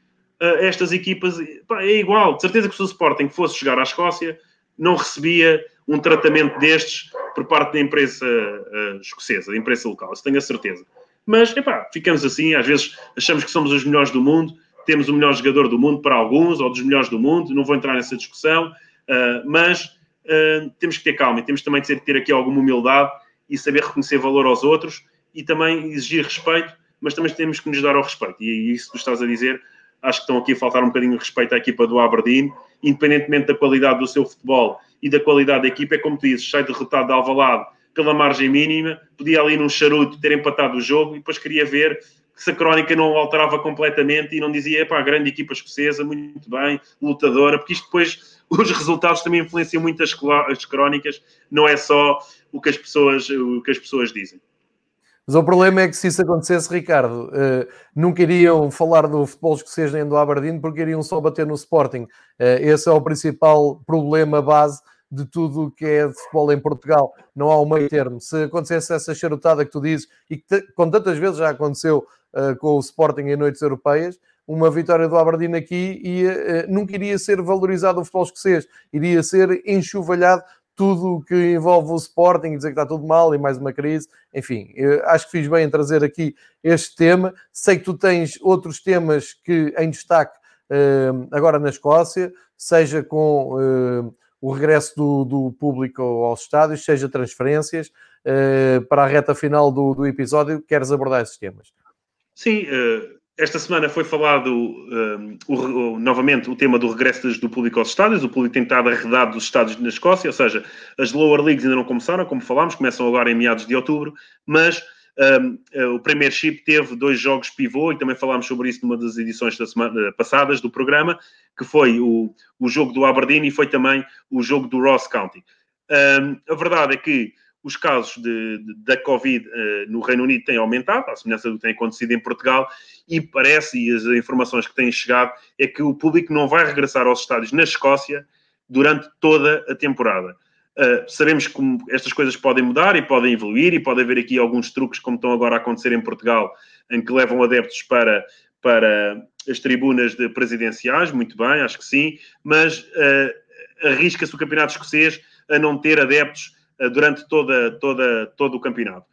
estas equipas. É igual, de certeza que se o Sporting fosse jogar à Escócia, não recebia um tratamento destes por parte da imprensa uh, escocesa, da imprensa local, isso tenho a certeza. Mas, epá, ficamos assim, às vezes achamos que somos os melhores do mundo, temos o melhor jogador do mundo para alguns, ou dos melhores do mundo, não vou entrar nessa discussão, uh, mas uh, temos que ter calma e temos também que ter aqui alguma humildade e saber reconhecer valor aos outros e também exigir respeito, mas também temos que nos dar ao respeito. E é isso que tu estás a dizer, acho que estão aqui a faltar um bocadinho de respeito à equipa do Aberdeen, independentemente da qualidade do seu futebol e da qualidade da equipa, é como tu dizes, sai derrotado de Alvalade pela margem mínima, podia ali num charuto ter empatado o jogo e depois queria ver se a crónica não alterava completamente e não dizia, pá, grande equipa escocesa, muito bem, lutadora, porque isto depois, os resultados também influenciam muito as, as crónicas, não é só o que as pessoas, o que as pessoas dizem. Mas o problema é que se isso acontecesse, Ricardo, uh, nunca iriam falar do futebol escocês nem do Aberdeen porque iriam só bater no Sporting. Uh, esse é o principal problema base de tudo o que é de futebol em Portugal. Não há um meio termo. Se acontecesse essa charutada que tu dizes, e que com tantas vezes já aconteceu uh, com o Sporting em noites europeias, uma vitória do Aberdeen aqui ia, uh, nunca iria ser valorizado o futebol escocês, iria ser enxovalhado tudo o que envolve o Sporting, dizer que está tudo mal e mais uma crise. Enfim, acho que fiz bem em trazer aqui este tema. Sei que tu tens outros temas que em destaque uh, agora na Escócia, seja com uh, o regresso do, do, público aos estádios, seja transferências, uh, para a reta final do, do, episódio, queres abordar esses temas? Sim, esta semana foi falado um, o, o, novamente o tema do regresso do público aos estádios. O público tem estado arredado dos estádios na Escócia, ou seja, as lower leagues ainda não começaram, como falámos, começam agora em meados de outubro, mas um, eh, o Premiership teve dois jogos pivô e também falámos sobre isso numa das edições da semana, passadas do programa, que foi o, o jogo do Aberdeen e foi também o jogo do Ross County. Um, a verdade é que os casos de, de, da Covid uh, no Reino Unido têm aumentado, à semelhança do que tem acontecido em Portugal, e parece, e as informações que têm chegado, é que o público não vai regressar aos estádios na Escócia durante toda a temporada. Uh, sabemos que estas coisas podem mudar e podem evoluir, e pode haver aqui alguns truques, como estão agora a acontecer em Portugal, em que levam adeptos para, para as tribunas de presidenciais, muito bem, acho que sim, mas uh, arrisca-se o campeonato escocês a não ter adeptos durante toda, toda, todo o campeonato.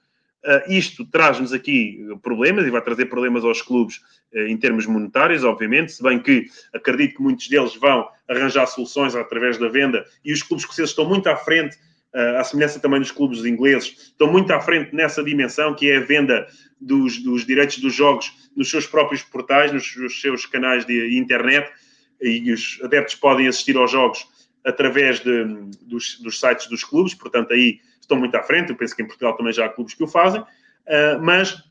Uh, isto traz-nos aqui problemas e vai trazer problemas aos clubes uh, em termos monetários, obviamente, se bem que acredito que muitos deles vão arranjar soluções através da venda e os clubes escoceses estão muito à frente, uh, à semelhança também dos clubes ingleses, estão muito à frente nessa dimensão que é a venda dos, dos direitos dos jogos nos seus próprios portais, nos, nos seus canais de internet e os adeptos podem assistir aos jogos através de, dos, dos sites dos clubes, portanto aí estão muito à frente. Eu penso que em Portugal também já há clubes que o fazem, uh, mas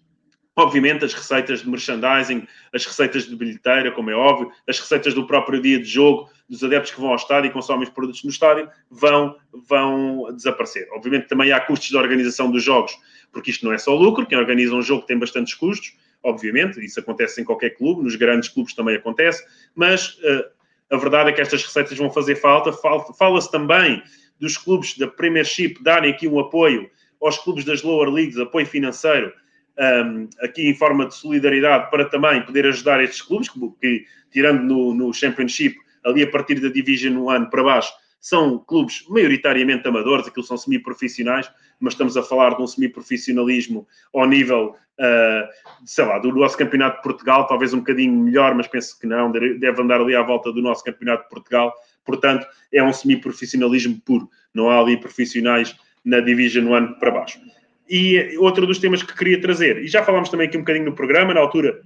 obviamente as receitas de merchandising, as receitas de bilheteira, como é óbvio, as receitas do próprio dia de jogo, dos adeptos que vão ao estádio e consomem os produtos no estádio, vão, vão desaparecer. Obviamente também há custos de organização dos jogos, porque isto não é só lucro, quem organiza um jogo tem bastantes custos, obviamente, isso acontece em qualquer clube, nos grandes clubes também acontece, mas uh, a verdade é que estas receitas vão fazer falta. Fala-se também dos clubes da Premiership darem aqui um apoio aos clubes das lower leagues, apoio financeiro, um, aqui em forma de solidariedade, para também poder ajudar estes clubes, que, tirando no, no, Championship, ali a partir da Division 1 para baixo, são clubes maioritariamente amadores, aquilo são semi-profissionais, mas estamos a falar de um semi-profissionalismo ao nível, uh, sei lá, do nosso Campeonato de Portugal, talvez um bocadinho melhor, mas penso que não, deve andar ali à volta do nosso Campeonato de Portugal, Portanto, é um semi-profissionalismo puro. Não há ali profissionais na Division 1 para baixo. E outro dos temas que queria trazer, e já falámos também aqui um bocadinho no programa, na altura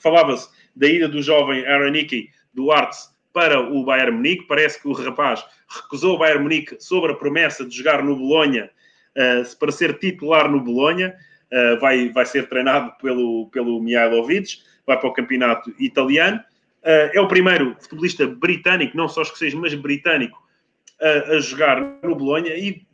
falava-se da ida do jovem Aaron Hickey do Arts para o Bayern Munique. Parece que o rapaz recusou o Bayern Munique sobre a promessa de jogar no Bolonha, uh, para ser titular no Bolonha. Uh, vai, vai ser treinado pelo, pelo Mihailovic, vai para o campeonato italiano. Uh, é o primeiro futebolista britânico, não só escocês, mas britânico, a jogar no Bolonha. E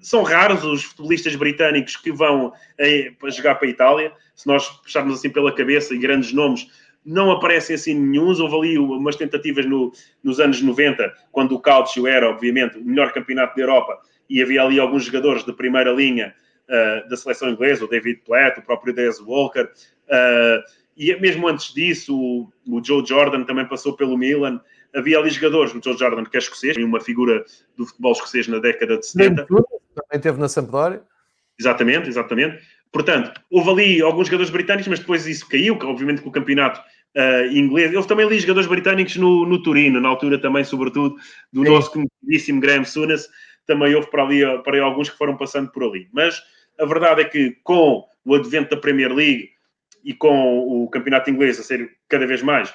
são raros os futebolistas britânicos que vão uh, jogar para a Itália. Se nós puxarmos assim pela cabeça e grandes nomes, não aparecem assim nenhums. Houve ali umas tentativas no, nos anos 90, quando o Calcio era, obviamente, o melhor campeonato da Europa, e havia ali alguns jogadores de primeira linha uh, da seleção inglesa, o David Platt, o próprio Des Walker. Uh, e mesmo antes disso, o, o Joe Jordan também passou pelo Milan. Havia ali jogadores, o Joe Jordan, que é escocês, uma figura do futebol escocês na década de 70. Também teve na Sampdoria. Exatamente, exatamente. Portanto, houve ali alguns jogadores britânicos, mas depois isso caiu, obviamente com o campeonato uh, inglês. Houve também ali jogadores britânicos no, no Turino, na altura também, sobretudo, do Sim. nosso conhecidíssimo Graham Sunas. Também houve para ali para aí alguns que foram passando por ali. Mas a verdade é que com o advento da Premier League, e com o campeonato inglês a ser cada vez mais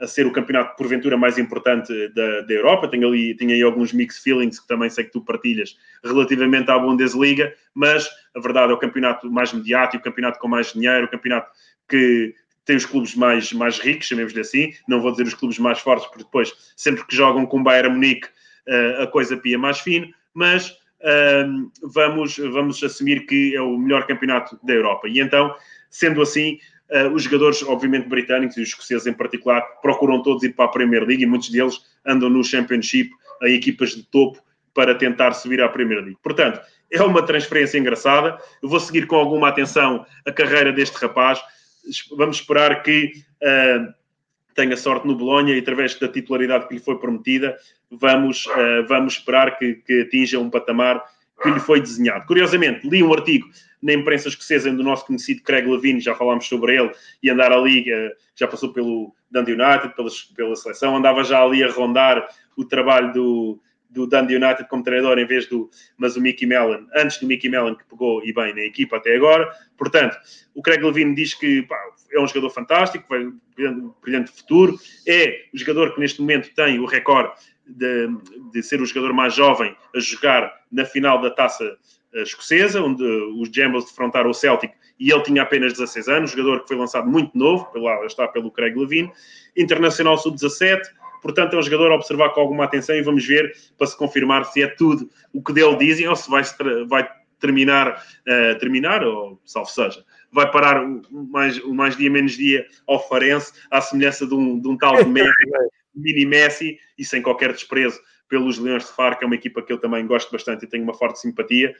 a ser o campeonato porventura mais importante da, da Europa. Tenho ali, tenho aí alguns mixed feelings que também sei que tu partilhas relativamente à Bundesliga, mas a verdade é o campeonato mais mediático, o campeonato com mais dinheiro, o campeonato que tem os clubes mais, mais ricos, chamemos-lhe assim. Não vou dizer os clubes mais fortes, porque depois, sempre que jogam com o Bayern Munique, uh, a coisa pia mais fino, mas uh, vamos, vamos assumir que é o melhor campeonato da Europa. E então Sendo assim, uh, os jogadores, obviamente, britânicos e os escoceses em particular, procuram todos ir para a Premier League e muitos deles andam no Championship em equipas de topo para tentar subir à Premier League. Portanto, é uma transferência engraçada. Eu vou seguir com alguma atenção a carreira deste rapaz. Vamos esperar que uh, tenha sorte no Bolonha e através da titularidade que lhe foi prometida, vamos, uh, vamos esperar que, que atinja um patamar que lhe foi desenhado. Curiosamente, li um artigo na imprensa escocesa do nosso conhecido Craig Levine, já falámos sobre ele, e andar ali, já passou pelo Dundee United, pela, pela seleção, andava já ali a rondar o trabalho do, do Dundee United como treinador em vez do, mas o Mickey Mellon, antes do Mickey Mellon que pegou e bem na equipa até agora. Portanto, o Craig Levine diz que pá, é um jogador fantástico, vai um brilhante futuro, é o jogador que neste momento tem o recorde de, de ser o jogador mais jovem a jogar na final da taça eh, escocesa, onde os Jambles defrontaram o Celtic e ele tinha apenas 16 anos, jogador que foi lançado muito novo, pela, está pelo Craig Levine, internacional sub-17, Portanto, é um jogador a observar com alguma atenção e vamos ver para se confirmar se é tudo o que dele dizem ou se vai, vai terminar, uh, terminar ou salvo seja, vai parar o mais, o mais dia menos dia ao Farense, à semelhança de um, de um tal de Messi, mini Messi, e sem qualquer desprezo pelos Leões de Faro, que é uma equipa que eu também gosto bastante e tenho uma forte simpatia.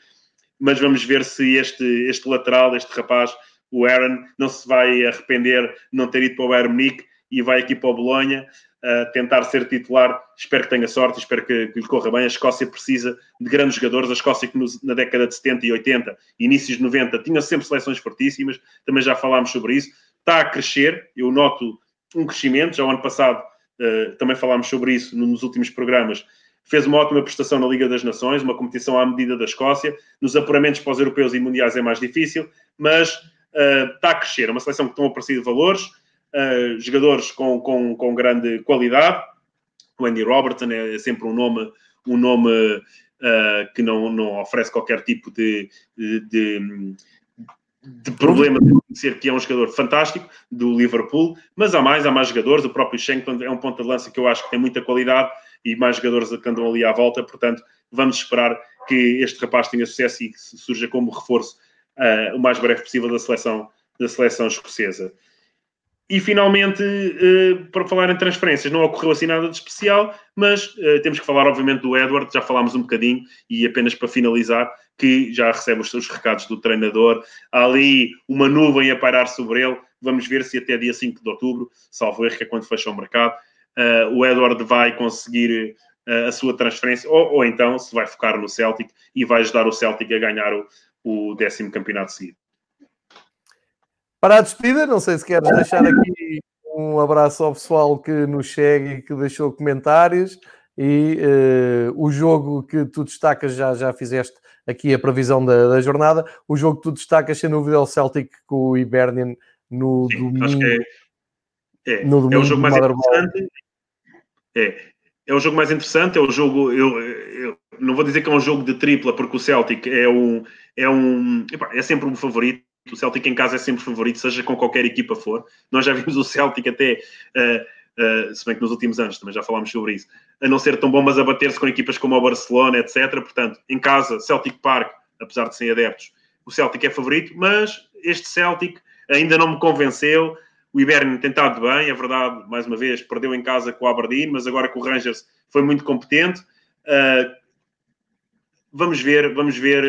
Mas vamos ver se este, este lateral, este rapaz, o Aaron, não se vai arrepender de não ter ido para o Bayern Munique e vai aqui para o Bolonha uh, tentar ser titular. Espero que tenha sorte, espero que, que, lhe corra bem. A Escócia precisa de grandes jogadores. A Escócia que nos, na década de 70 e 80, inícios de 90, tinha sempre seleções fortíssimas. Também já falámos sobre isso. Está a crescer. Eu noto um crescimento. Já o ano passado uh, também falámos sobre isso nos últimos programas. Fez uma ótima prestação na Liga das Nações, uma competição à medida da Escócia. Nos apuramentos para os europeus e mundiais é mais difícil, mas uh, está a crescer. É uma seleção que estão a aparecer valores uh, jogadores com, com, com grande qualidade. O Andy Robertson é sempre um nome, um nome uh, que não, não oferece qualquer tipo de, de, de de problema de conhecer que é um jogador fantástico do Liverpool, mas há mais, há mais jogadores. O próprio Shankland é um ponto de lança que eu acho que tem muita qualidade e mais jogadores que andam ali à volta. Portanto, vamos esperar que este rapaz tenha sucesso e que surja como reforço uh, o mais breve possível da seleção, da seleção escocesa. E finalmente, uh, para falar em transferências, não ocorreu assim nada de especial, mas uh, temos que falar, obviamente, do Edward, já falámos um bocadinho, e apenas para finalizar, que já recebe os seus recados do treinador. Há ali uma nuvem a pairar sobre ele. Vamos ver se até dia 5 de outubro, salvo erro, que é quando fecha o mercado, uh, o Edward vai conseguir a sua transferência, ou, ou, então se vai focar no Celtic e vai ajudar o Celtic a ganhar o, o décimo campeonato seguido. Para a despedida, não sei se queres deixar aqui um abraço ao pessoal que nos segue e que deixou comentários. E uh, o jogo que tu destacas, já, já fizeste aqui a previsão da, da jornada. O jogo que tu destacas, sem dúvida, é o Celtic com o Hibernian no Sim, domingo. Acho que é, é, no domingo é o jogo mais interessante. É, é o jogo mais interessante. É o jogo. Eu, eu, não vou dizer que é um jogo de tripla, porque o Celtic é um. É, um, é sempre um favorito o Celtic em casa é sempre favorito, seja com qualquer equipa for. Nós já vimos o Celtic até, uh, uh, se bem que nos últimos anos também já falámos sobre isso, a não ser tão bom, mas a bater-se com equipas como o Barcelona, etc. Portanto, em casa, Celtic Park, apesar de serem adeptos, o Celtic é favorito, mas este Celtic ainda não me convenceu. O Ibernian tem estado bem, é verdade, mais uma vez, perdeu em casa com o Aberdeen, mas agora com o Rangers foi muito competente. Uh, vamos ver, vamos ver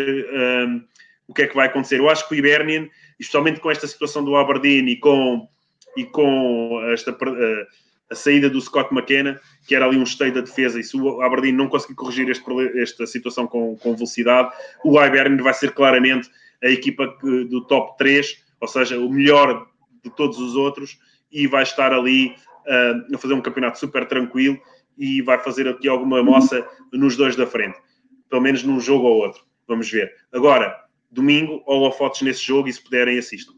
o que é que vai acontecer. Eu acho que o Hibernian, especialmente com esta situação do Aberdeen e com, e com esta, a, a saída do Scott McKenna, que era ali um esteio da defesa, e se o Aberdeen não conseguir corrigir este, esta situação com, com velocidade, o Hibernian vai ser claramente a equipa do top 3, ou seja, o melhor de todos os outros, e vai estar ali uh, a fazer um campeonato super tranquilo e vai fazer aqui alguma moça nos dois da frente, pelo menos num jogo ou outro. Vamos ver. Agora, domingo, holofotes nesse jogo e se puderem assistam.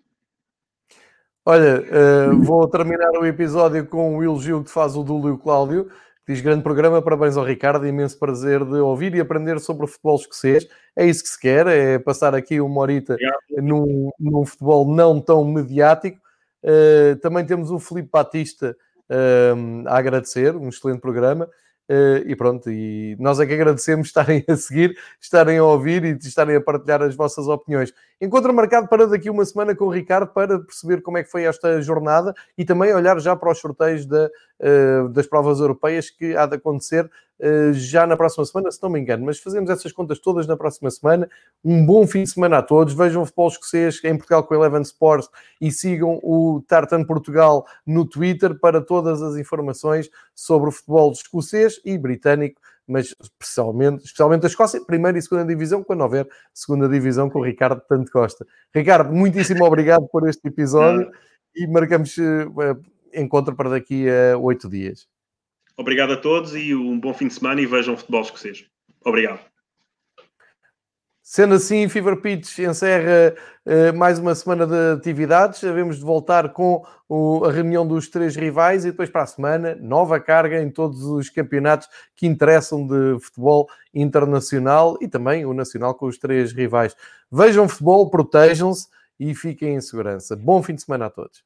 Olha, uh, vou terminar o episódio com o elogio que faz o Dúlio Cláudio, que diz grande programa, parabéns ao Ricardo, imenso prazer de ouvir e aprender sobre o futebol escocês. É isso que se quer, é passar aqui uma horita num, num futebol não tão mediático. Uh, também temos o Felipe Batista uh, a agradecer, um excelente programa. Uh, e pronto, e nós é que agradecemos estarem a seguir, estarem a ouvir e estarem a partilhar as vossas opiniões. Encontro marcado para daqui uma semana com o Ricardo para perceber como é que foi esta jornada e também olhar já para os sorteios da, uh, das provas europeias que há de acontecer já na próxima semana, se não me engano. Mas fazemos essas contas todas na próxima semana. Um bom fim de semana a todos. Vejam o futebol escocês em Portugal com o Eleven Sports e sigam o Tartan Portugal no Twitter para todas as informações sobre o futebol escocês e britânico mas especialmente, especialmente a Escócia, primeira e segunda divisão, quando houver segunda divisão com o Ricardo Tanto Costa. Ricardo, muitíssimo obrigado por este episódio e marcamos uh, encontro para daqui a oito dias. Obrigado a todos e um bom fim de semana e vejam futebol escocês. Obrigado. Sendo assim, Fever Pitch encerra uh, mais uma semana de atividades. Devemos de voltar com o, a reunião dos três rivais e depois para a semana, nova carga em todos os campeonatos que interessam de futebol internacional e também o nacional com os três rivais. Vejam futebol, protejam-se e fiquem em segurança. Bom fim de semana a todos.